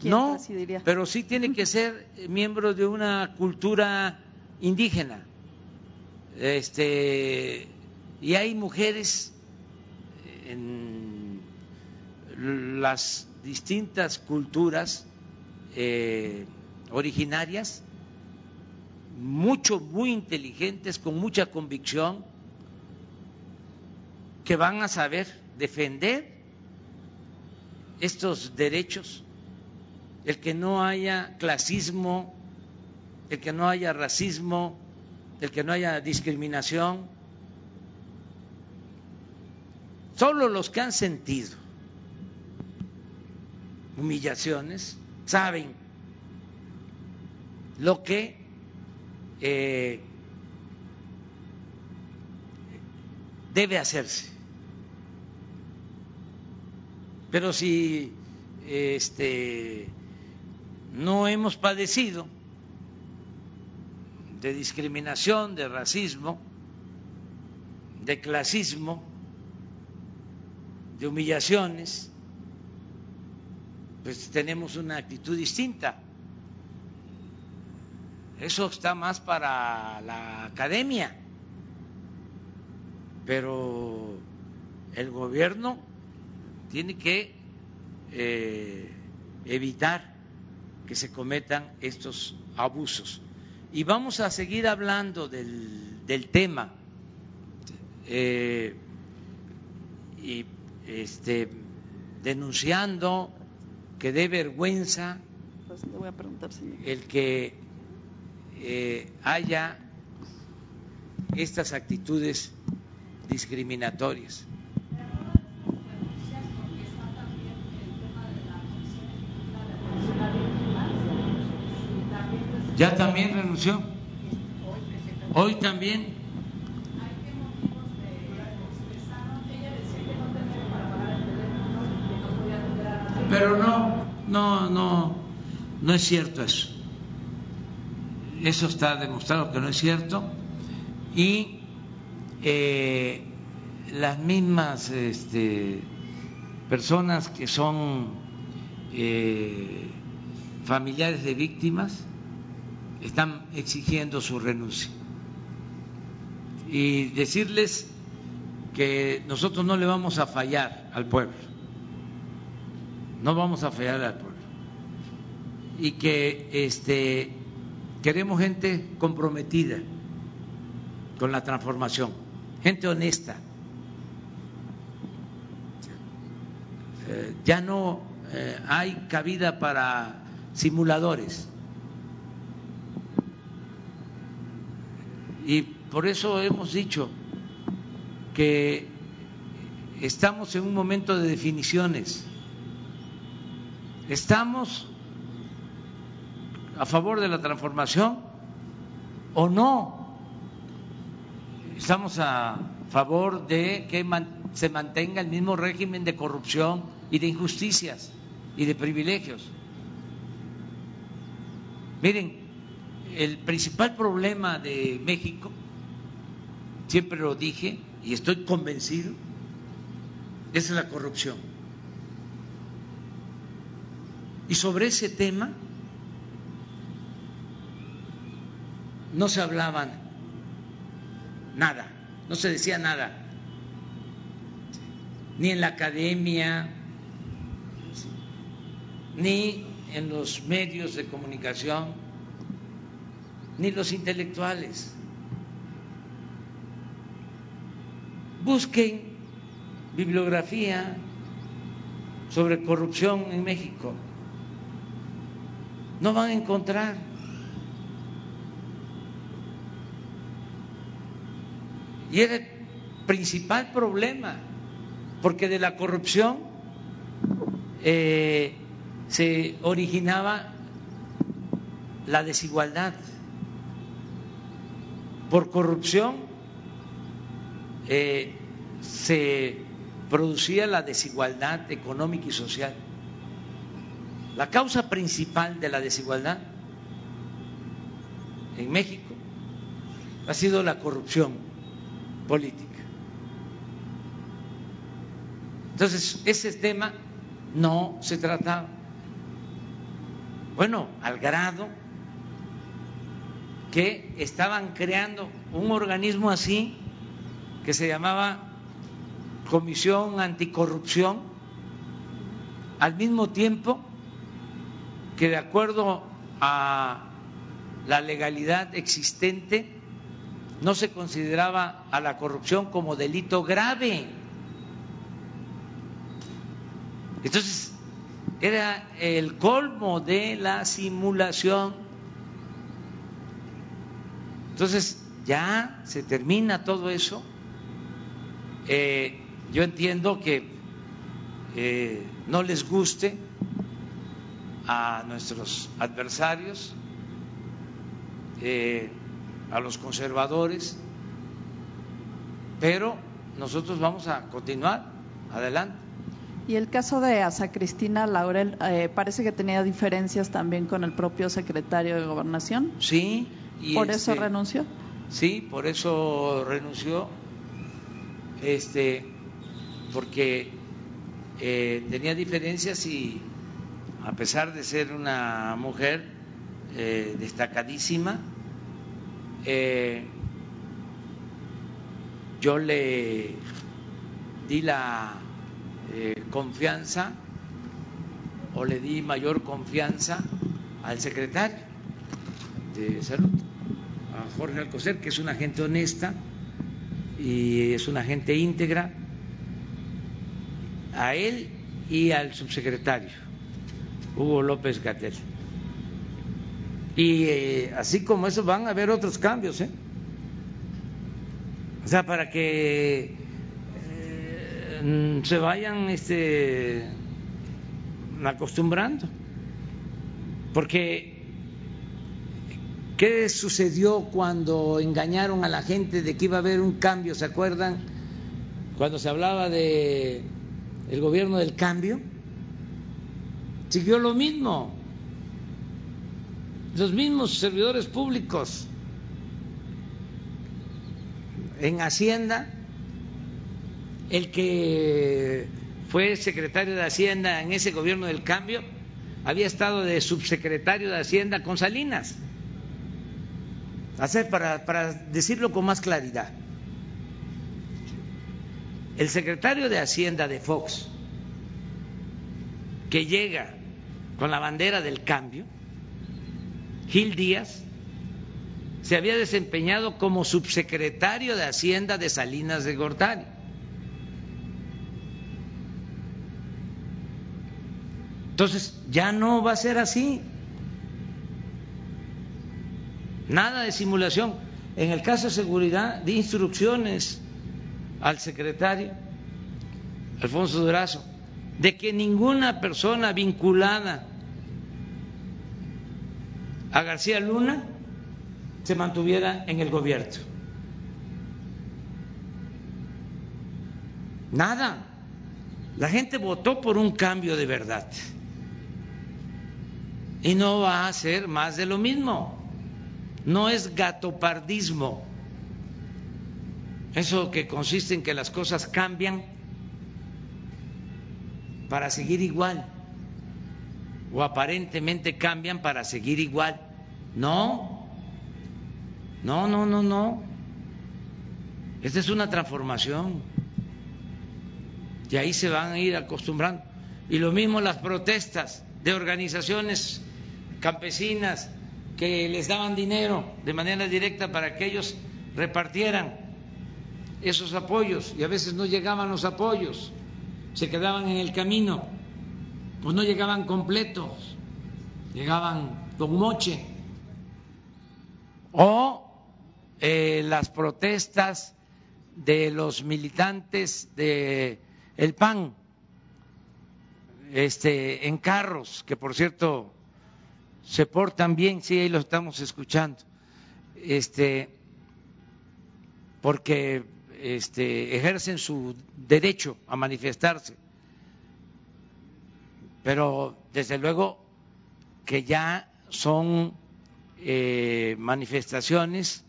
quién no, Pero sí tiene que ser miembro de una cultura indígena. Este, y hay mujeres en las distintas culturas eh, originarias, mucho, muy inteligentes, con mucha convicción, que van a saber defender estos derechos, el que no haya clasismo, el que no haya racismo, el que no haya discriminación. solo los que han sentido humillaciones saben lo que eh, debe hacerse. Pero si este, no hemos padecido de discriminación, de racismo, de clasismo, de humillaciones, pues tenemos una actitud distinta. Eso está más para la academia, pero el gobierno tiene que eh, evitar que se cometan estos abusos. Y vamos a seguir hablando del, del tema. Eh, y este, denunciando que dé vergüenza Pues le voy a preguntar, señor. el que eh, haya estas actitudes discriminatorias. Ya también renunció. Hoy también. Pero no, no, no, no es cierto eso. Eso está demostrado que no es cierto. Y eh, las mismas este, personas que son eh, familiares de víctimas están exigiendo su renuncia. Y decirles que nosotros no le vamos a fallar al pueblo, no vamos a fallar al pueblo. Y que este, queremos gente comprometida con la transformación, gente honesta. Eh, ya no eh, hay cabida para simuladores. Y por eso hemos dicho que estamos en un momento de definiciones. ¿Estamos a favor de la transformación o no? ¿Estamos a favor de que se mantenga el mismo régimen de corrupción y de injusticias y de privilegios? Miren, el principal problema de México, siempre lo dije y estoy convencido, es la corrupción. Y sobre ese tema no se hablaban nada, no se decía nada, ni en la academia, ni en los medios de comunicación, ni los intelectuales. Busquen bibliografía sobre corrupción en México. No van a encontrar. Y era el principal problema, porque de la corrupción eh, se originaba la desigualdad. Por corrupción eh, se producía la desigualdad económica y social. La causa principal de la desigualdad en México ha sido la corrupción política. Entonces, ese tema no se trataba. Bueno, al grado que estaban creando un organismo así que se llamaba Comisión Anticorrupción, al mismo tiempo que de acuerdo a la legalidad existente no se consideraba a la corrupción como delito grave. Entonces, era el colmo de la simulación. Entonces, ya se termina todo eso. Eh, yo entiendo que eh, no les guste a nuestros adversarios, eh, a los conservadores, pero nosotros vamos a continuar adelante. Y el caso de Asa Cristina Laurel eh, parece que tenía diferencias también con el propio secretario de Gobernación. Sí. Y ¿Por eso este, renunció? Sí, por eso renunció. Este, porque eh, tenía diferencias y a pesar de ser una mujer eh, destacadísima, eh, yo le di la eh, confianza o le di mayor confianza al secretario de salud, a Jorge Alcocer, que es una gente honesta y es una gente íntegra, a él y al subsecretario, Hugo López Gatel. Y eh, así como eso van a haber otros cambios, ¿eh? O sea, para que eh, se vayan este, acostumbrando. Porque, ¿qué sucedió cuando engañaron a la gente de que iba a haber un cambio? ¿Se acuerdan? Cuando se hablaba de el gobierno del cambio, siguió lo mismo. Los mismos servidores públicos en Hacienda, el que fue secretario de Hacienda en ese gobierno del cambio, había estado de subsecretario de Hacienda con Salinas. Hacer para, para decirlo con más claridad. El secretario de Hacienda de Fox, que llega con la bandera del cambio, Gil Díaz, se había desempeñado como subsecretario de Hacienda de Salinas de Gortari. Entonces, ya no va a ser así. Nada de simulación. En el caso de seguridad, de instrucciones al secretario Alfonso Durazo de que ninguna persona vinculada a García Luna se mantuviera en el gobierno. Nada. La gente votó por un cambio de verdad. Y no va a ser más de lo mismo. No es gatopardismo. Eso que consiste en que las cosas cambian para seguir igual. O aparentemente cambian para seguir igual. No, no, no, no, no. Esta es una transformación. Y ahí se van a ir acostumbrando. Y lo mismo las protestas de organizaciones campesinas que les daban dinero de manera directa para que ellos repartieran esos apoyos y a veces no llegaban los apoyos, se quedaban en el camino, pues no llegaban completos, llegaban con moche. O eh, las protestas de los militantes de el PAN este en carros que por cierto se portan bien sí ahí lo estamos escuchando este porque este ejercen su derecho a manifestarse pero desde luego que ya son eh, manifestaciones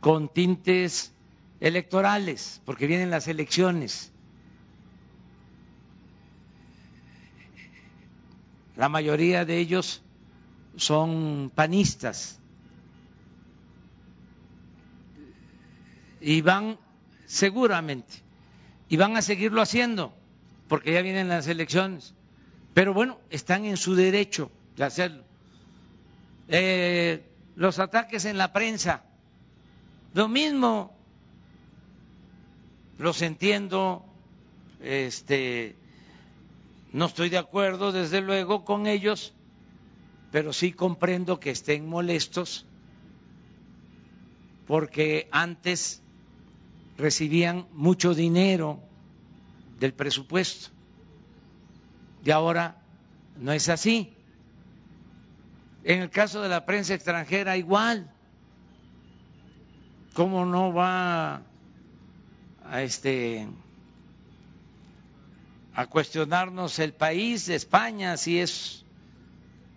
con tintes electorales, porque vienen las elecciones. La mayoría de ellos son panistas y van seguramente y van a seguirlo haciendo porque ya vienen las elecciones. Pero bueno, están en su derecho de hacerlo. Eh, los ataques en la prensa lo mismo, los entiendo, este, no estoy de acuerdo desde luego con ellos, pero sí comprendo que estén molestos porque antes recibían mucho dinero del presupuesto. Y ahora no es así. En el caso de la prensa extranjera, igual. ¿Cómo no va a este a cuestionarnos el país de España si es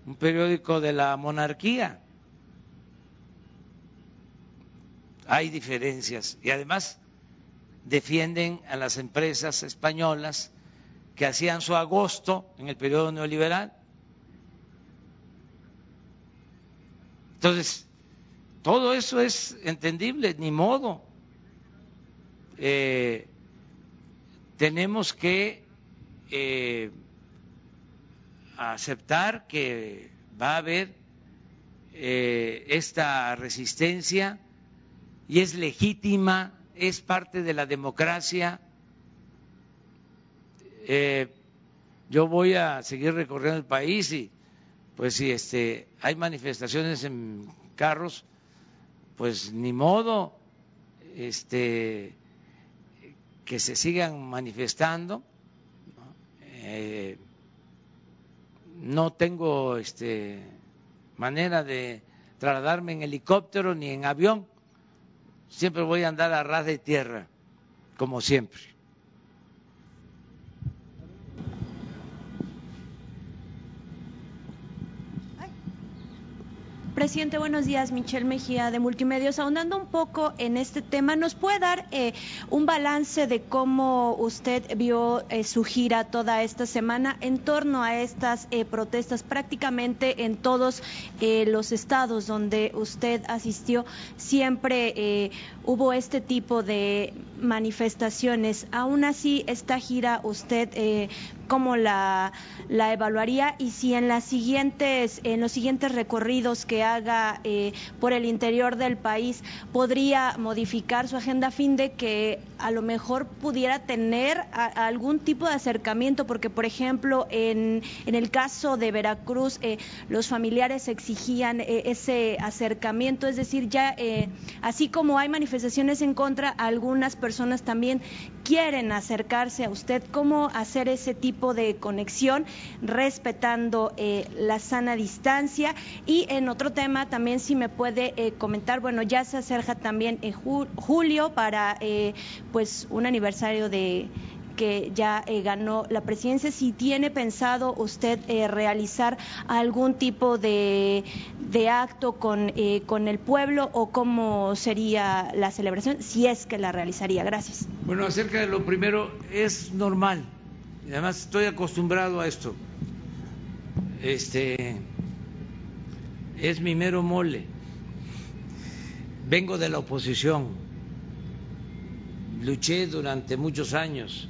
un periódico de la monarquía? Hay diferencias y además defienden a las empresas españolas que hacían su agosto en el periodo neoliberal. Entonces, todo eso es entendible, ni modo. Eh, tenemos que eh, aceptar que va a haber eh, esta resistencia y es legítima, es parte de la democracia. Yo voy a seguir recorriendo el país y pues si este hay manifestaciones en carros pues ni modo este que se sigan manifestando eh, no tengo este manera de trasladarme en helicóptero ni en avión. Siempre voy a andar a ras de tierra como siempre Presidente, buenos días. Michelle Mejía de Multimedios. Ahondando un poco en este tema, ¿nos puede dar eh, un balance de cómo usted vio eh, su gira toda esta semana en torno a estas eh, protestas prácticamente en todos los estados donde usted asistió? Siempre hubo este tipo de manifestaciones. Aún así, esta gira usted cómo la, la, evaluaría y si en las siguientes en los siguientes recorridos que haga eh, por el interior del país podría modificar su agenda a fin de que a lo mejor pudiera tener algún tipo de acercamiento porque por ejemplo en, en el caso de Veracruz eh, los familiares exigían eh, ese acercamiento. Es decir ya así como hay manifestaciones en contra algunas personas también quieren acercarse a usted cómo hacer ese tipo de conexión, respetando eh, la sana distancia. Y en otro tema, también si me puede eh, comentar, bueno, ya se acerca también en julio para eh, pues un aniversario de que ya ganó la presidencia, si tiene pensado usted realizar algún tipo de, de acto con, con el pueblo o cómo sería la celebración, si es que la realizaría. Gracias. Bueno, acerca de lo primero, es normal además estoy acostumbrado a esto. Este es mi mero mole. Vengo de la oposición. Luché durante muchos años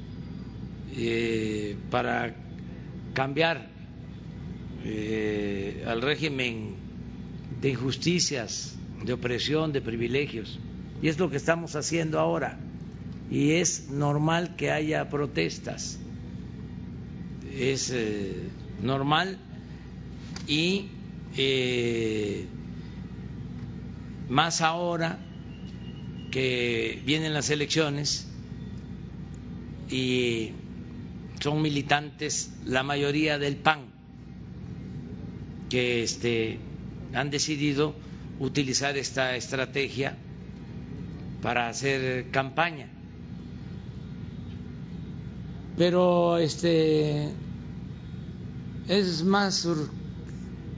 eh, para cambiar eh, al régimen de injusticias, de opresión, de privilegios. Y es lo que estamos haciendo ahora. Y es normal que haya protestas es eh, normal y más ahora que vienen las elecciones y son militantes la mayoría del PAN que este, han decidido utilizar esta estrategia para hacer campaña. Pero este es más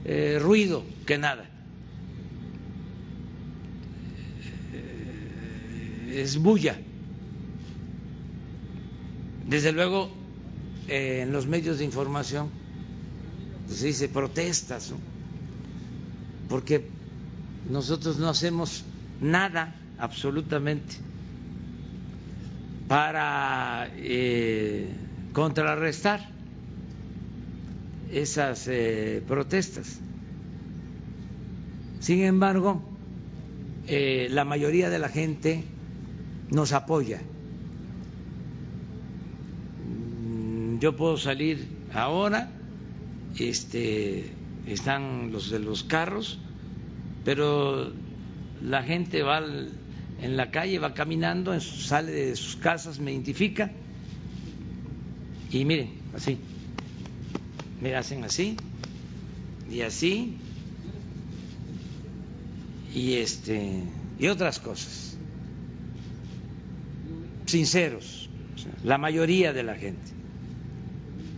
eh, ruido que nada. Eh, es bulla. Desde luego, eh, en los medios de información se dice protestas, porque nosotros no hacemos nada absolutamente para contrarrestar esas eh, protestas. Sin embargo, eh, la mayoría de la gente nos apoya. Yo puedo salir ahora, este, están los de los carros, pero la gente va en la calle, va caminando, sale de sus casas, me identifica Y miren, así. Mira, hacen así y así y este y otras cosas. Sinceros, la mayoría de la gente.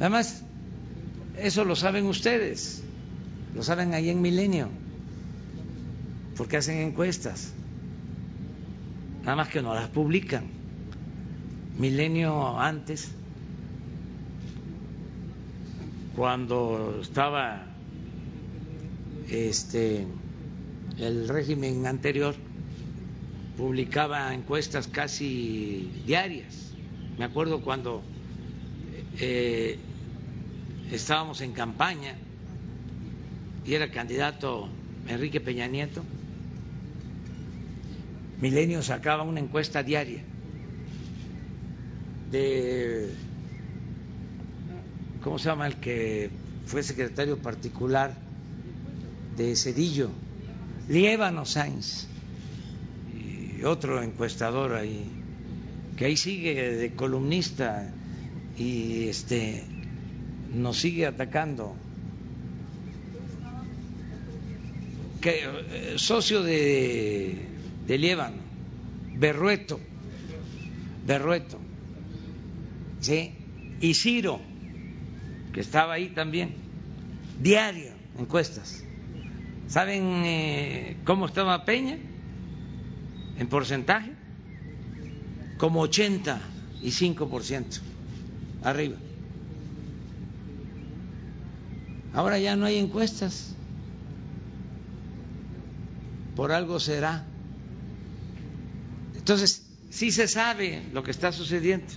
Además, eso lo saben ustedes, lo saben ahí en Milenio, porque hacen encuestas, nada más que no las publican. Milenio antes, cuando estaba este el régimen anterior publicaba encuestas casi diarias. Me acuerdo cuando eh, estábamos en campaña y era candidato Enrique Peña Nieto, Milenio sacaba una encuesta diaria de, ¿cómo se llama el que fue secretario particular de Cedillo? Liébano Sainz y otro encuestador ahí, que ahí sigue de columnista y este nos sigue atacando. Que, eh, socio de, de Berrueto, Berrueto, ¿sí? y Ciro, que estaba ahí también, diario, encuestas. ¿Saben eh, cómo estaba Peña? En porcentaje, como 85% arriba. Ahora ya no hay encuestas. Por algo será. Entonces, sí se sabe lo que está sucediendo.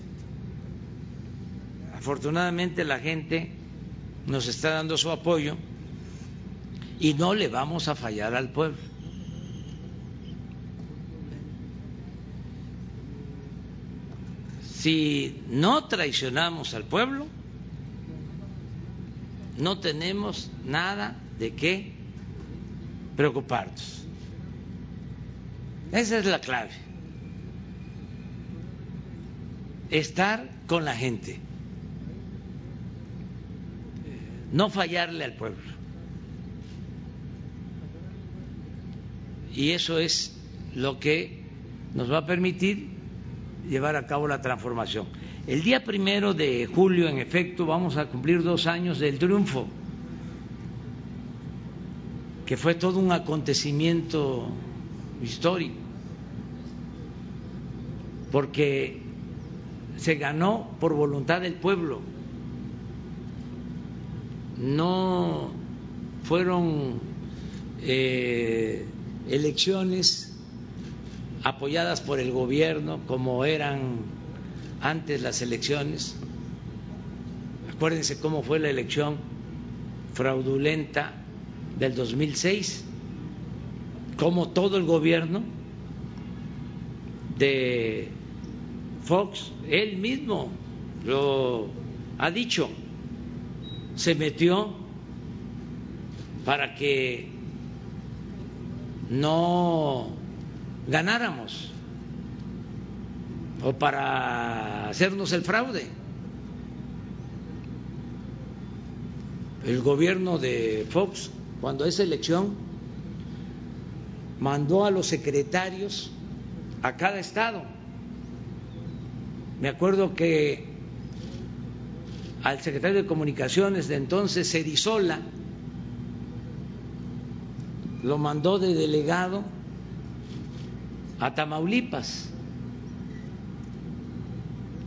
Afortunadamente la gente nos está dando su apoyo y no le vamos a fallar al pueblo. Si no traicionamos al pueblo, no tenemos nada de qué preocuparnos. Esa es la clave. Estar con la gente. No fallarle al pueblo. Y eso es lo que nos va a permitir llevar a cabo la transformación. El día primero de julio, en efecto, vamos a cumplir dos años del triunfo, que fue todo un acontecimiento histórico, porque se ganó por voluntad del pueblo, no fueron eh, elecciones apoyadas por el gobierno como eran antes las elecciones. Acuérdense cómo fue la elección fraudulenta del 2006, cómo todo el gobierno de Fox, él mismo lo ha dicho, se metió para que no ganáramos o para hacernos el fraude. El gobierno de Fox, cuando esa elección, mandó a los secretarios a cada estado. Me acuerdo que al secretario de Comunicaciones de entonces, Cerizola, lo mandó de delegado a Tamaulipas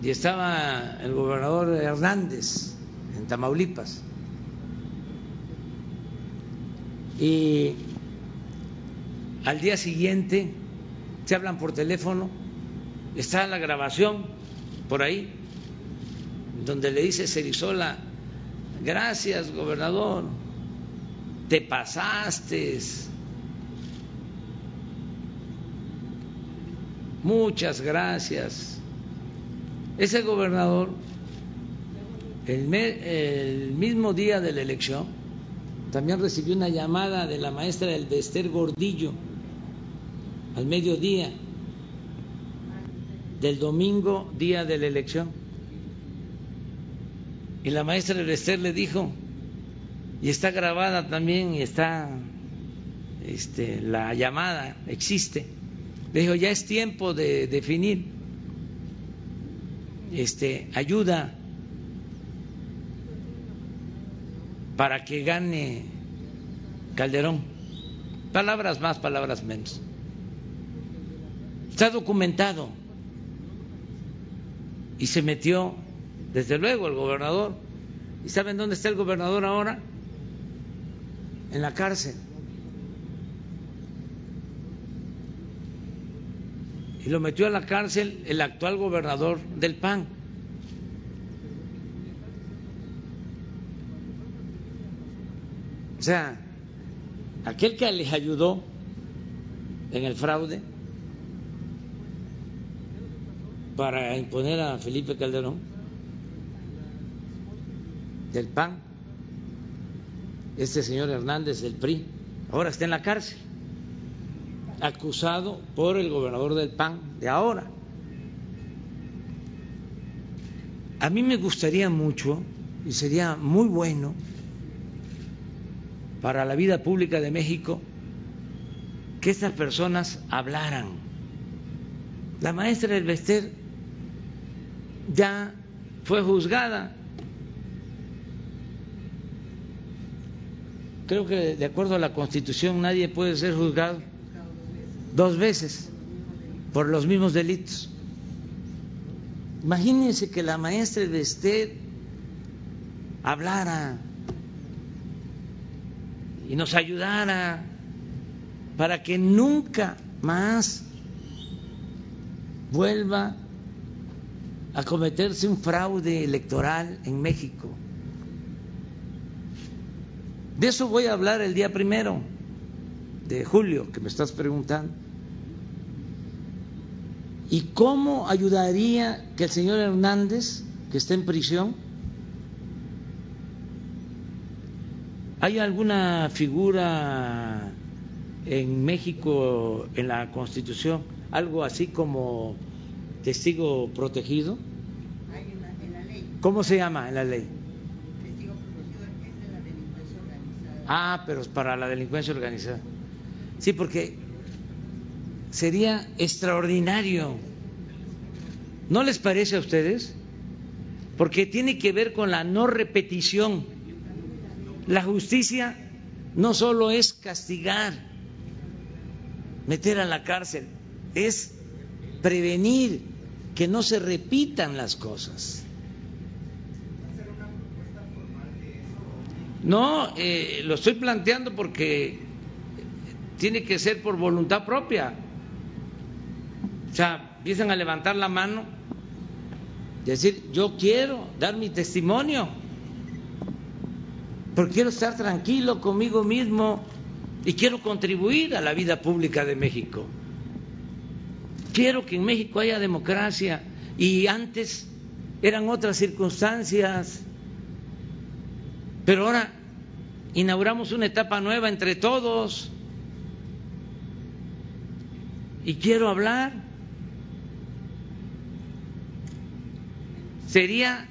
y estaba el gobernador Hernández en Tamaulipas y al día siguiente se hablan por teléfono está la grabación por ahí donde le dice Cerizola gracias gobernador te pasaste. Muchas gracias. Ese gobernador, el, mismo día de la elección, también recibió una llamada de la maestra del de Esther Gordillo al mediodía del domingo, día de la elección. Y la maestra Esther le dijo, y está grabada también, y está este, la llamada, existe. Le dijo, ya es tiempo de definir este, ayuda para que gane Calderón. Palabras más, palabras menos. Está documentado. Y se metió, desde luego, el gobernador. ¿Y saben dónde está el gobernador ahora? En la cárcel. Y lo metió a la cárcel el actual gobernador del PAN. O sea, aquel que les ayudó en el fraude para imponer a Felipe Calderón del PAN, este señor Hernández del PRI, ahora está en la cárcel, acusado por el gobernador del PAN de ahora. A mí me gustaría mucho y sería muy bueno para la vida pública de México que estas personas hablaran. La maestra del Bester ya fue juzgada. Creo que de acuerdo a la Constitución nadie puede ser juzgado dos veces por los mismos delitos. Imagínense que la maestra del Bester hablara y nos ayudara para que nunca más vuelva a cometerse un fraude electoral en México. De eso voy a hablar el día primero de julio, que me estás preguntando. ¿Y cómo ayudaría que el señor Hernández, que está en prisión, ¿Hay alguna figura en México en la Constitución, algo así como testigo protegido? Hay en la, en la ley. ¿Cómo se llama en la ley? Testigo protegido es de la delincuencia organizada. Ah, pero es para la delincuencia organizada. Sí, porque sería extraordinario. ¿No les parece a ustedes? Porque tiene que ver con la no repetición la justicia no solo es castigar, meter a la cárcel, es prevenir que no se repitan las cosas. No, eh, lo estoy planteando porque tiene que ser por voluntad propia. O sea, empiezan a levantar la mano, decir, yo quiero dar mi testimonio porque quiero estar tranquilo conmigo mismo y quiero contribuir a la vida pública de México. Quiero que en México haya democracia y antes eran otras circunstancias, pero ahora inauguramos una etapa nueva entre todos y quiero hablar. Sería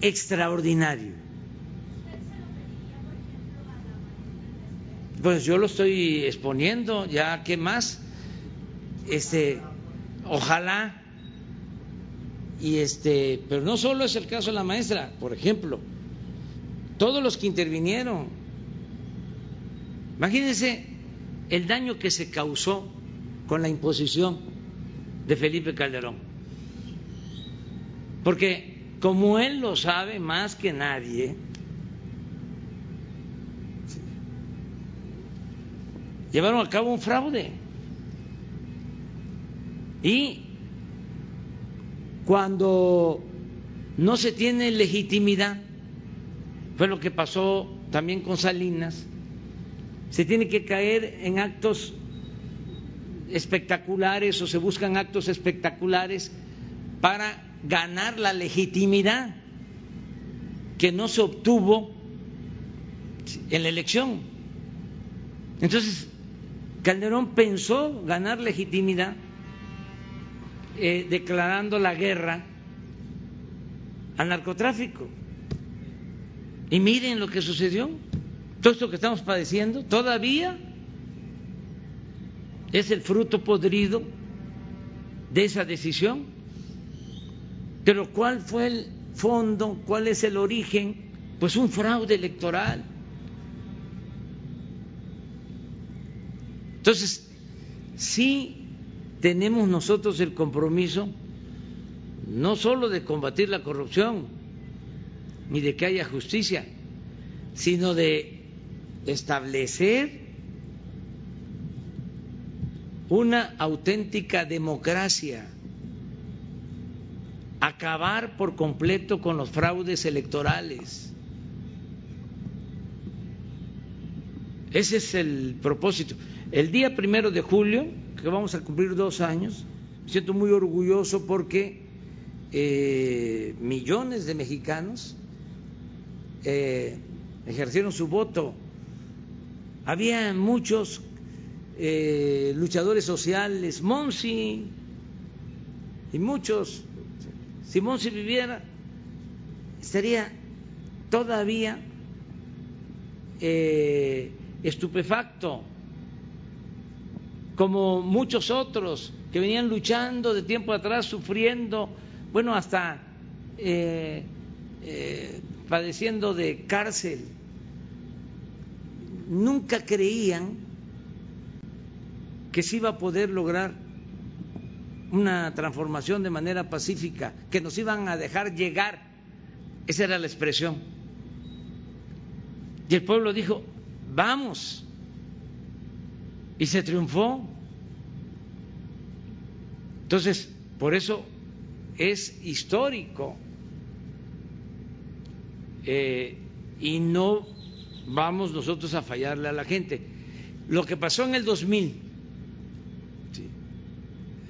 extraordinario Pues yo lo estoy exponiendo, ya qué más. Este, ojalá y este, pero no solo es el caso de la maestra, por ejemplo, todos los que intervinieron. Imagínense el daño que se causó con la imposición de Felipe Calderón. Porque como él lo sabe más que nadie, llevaron a cabo un fraude. Y cuando no se tiene legitimidad, fue lo que pasó también con Salinas, se tiene que caer en actos espectaculares o se buscan actos espectaculares para ganar la legitimidad que no se obtuvo en la elección. Entonces, Calderón pensó ganar legitimidad eh, declarando la guerra al narcotráfico. Y miren lo que sucedió. Todo esto que estamos padeciendo todavía es el fruto podrido de esa decisión. Pero ¿cuál fue el fondo? ¿Cuál es el origen? Pues un fraude electoral. Entonces, sí tenemos nosotros el compromiso no solo de combatir la corrupción, ni de que haya justicia, sino de establecer una auténtica democracia, acabar por completo con los fraudes electorales. Ese es el propósito. El día primero de julio, que vamos a cumplir dos años, me siento muy orgulloso porque eh, millones de mexicanos eh, ejercieron su voto. Había muchos eh, luchadores sociales, Monsi y muchos. Si Monsi viviera, estaría todavía eh, estupefacto, como muchos otros que venían luchando de tiempo atrás, sufriendo, bueno, hasta eh, eh, padeciendo de cárcel. Nunca creían que se iba a poder lograr una transformación de manera pacífica, que nos iban a dejar llegar. Esa era la expresión. Y el pueblo dijo, vamos. Y se triunfó. Entonces, por eso es histórico eh, y no vamos nosotros a fallarle a la gente. Lo que pasó en el 2000,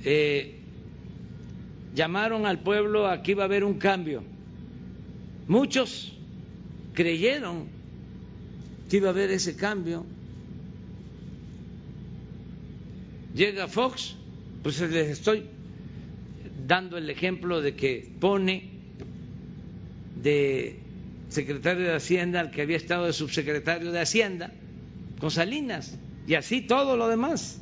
eh, llamaron al pueblo a que iba a haber un cambio. Muchos creyeron que iba a haber ese cambio. Llega Fox, pues les estoy dando el ejemplo de que pone de secretario de Hacienda al que había estado de subsecretario de Hacienda con Salinas y así todo lo demás.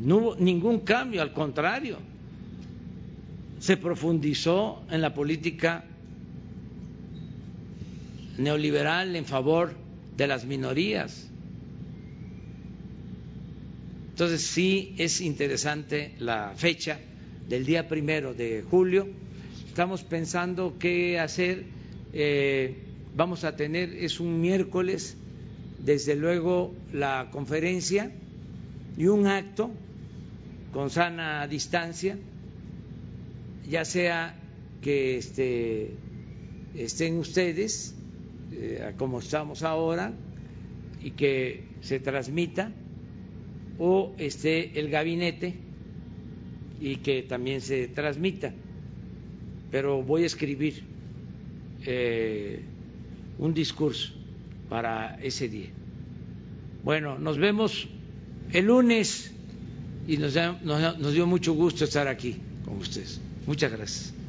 No hubo ningún cambio, al contrario, se profundizó en la política neoliberal en favor de las minorías. Entonces sí es interesante la fecha del día primero de julio. Estamos pensando qué hacer. Eh, vamos a tener, es un miércoles, desde luego la conferencia y un acto con sana distancia, ya sea que este, estén ustedes, eh, como estamos ahora, y que se transmita o esté el gabinete y que también se transmita. Pero voy a escribir eh, un discurso para ese día. Bueno, nos vemos el lunes y nos, nos dio mucho gusto estar aquí con ustedes. Muchas gracias.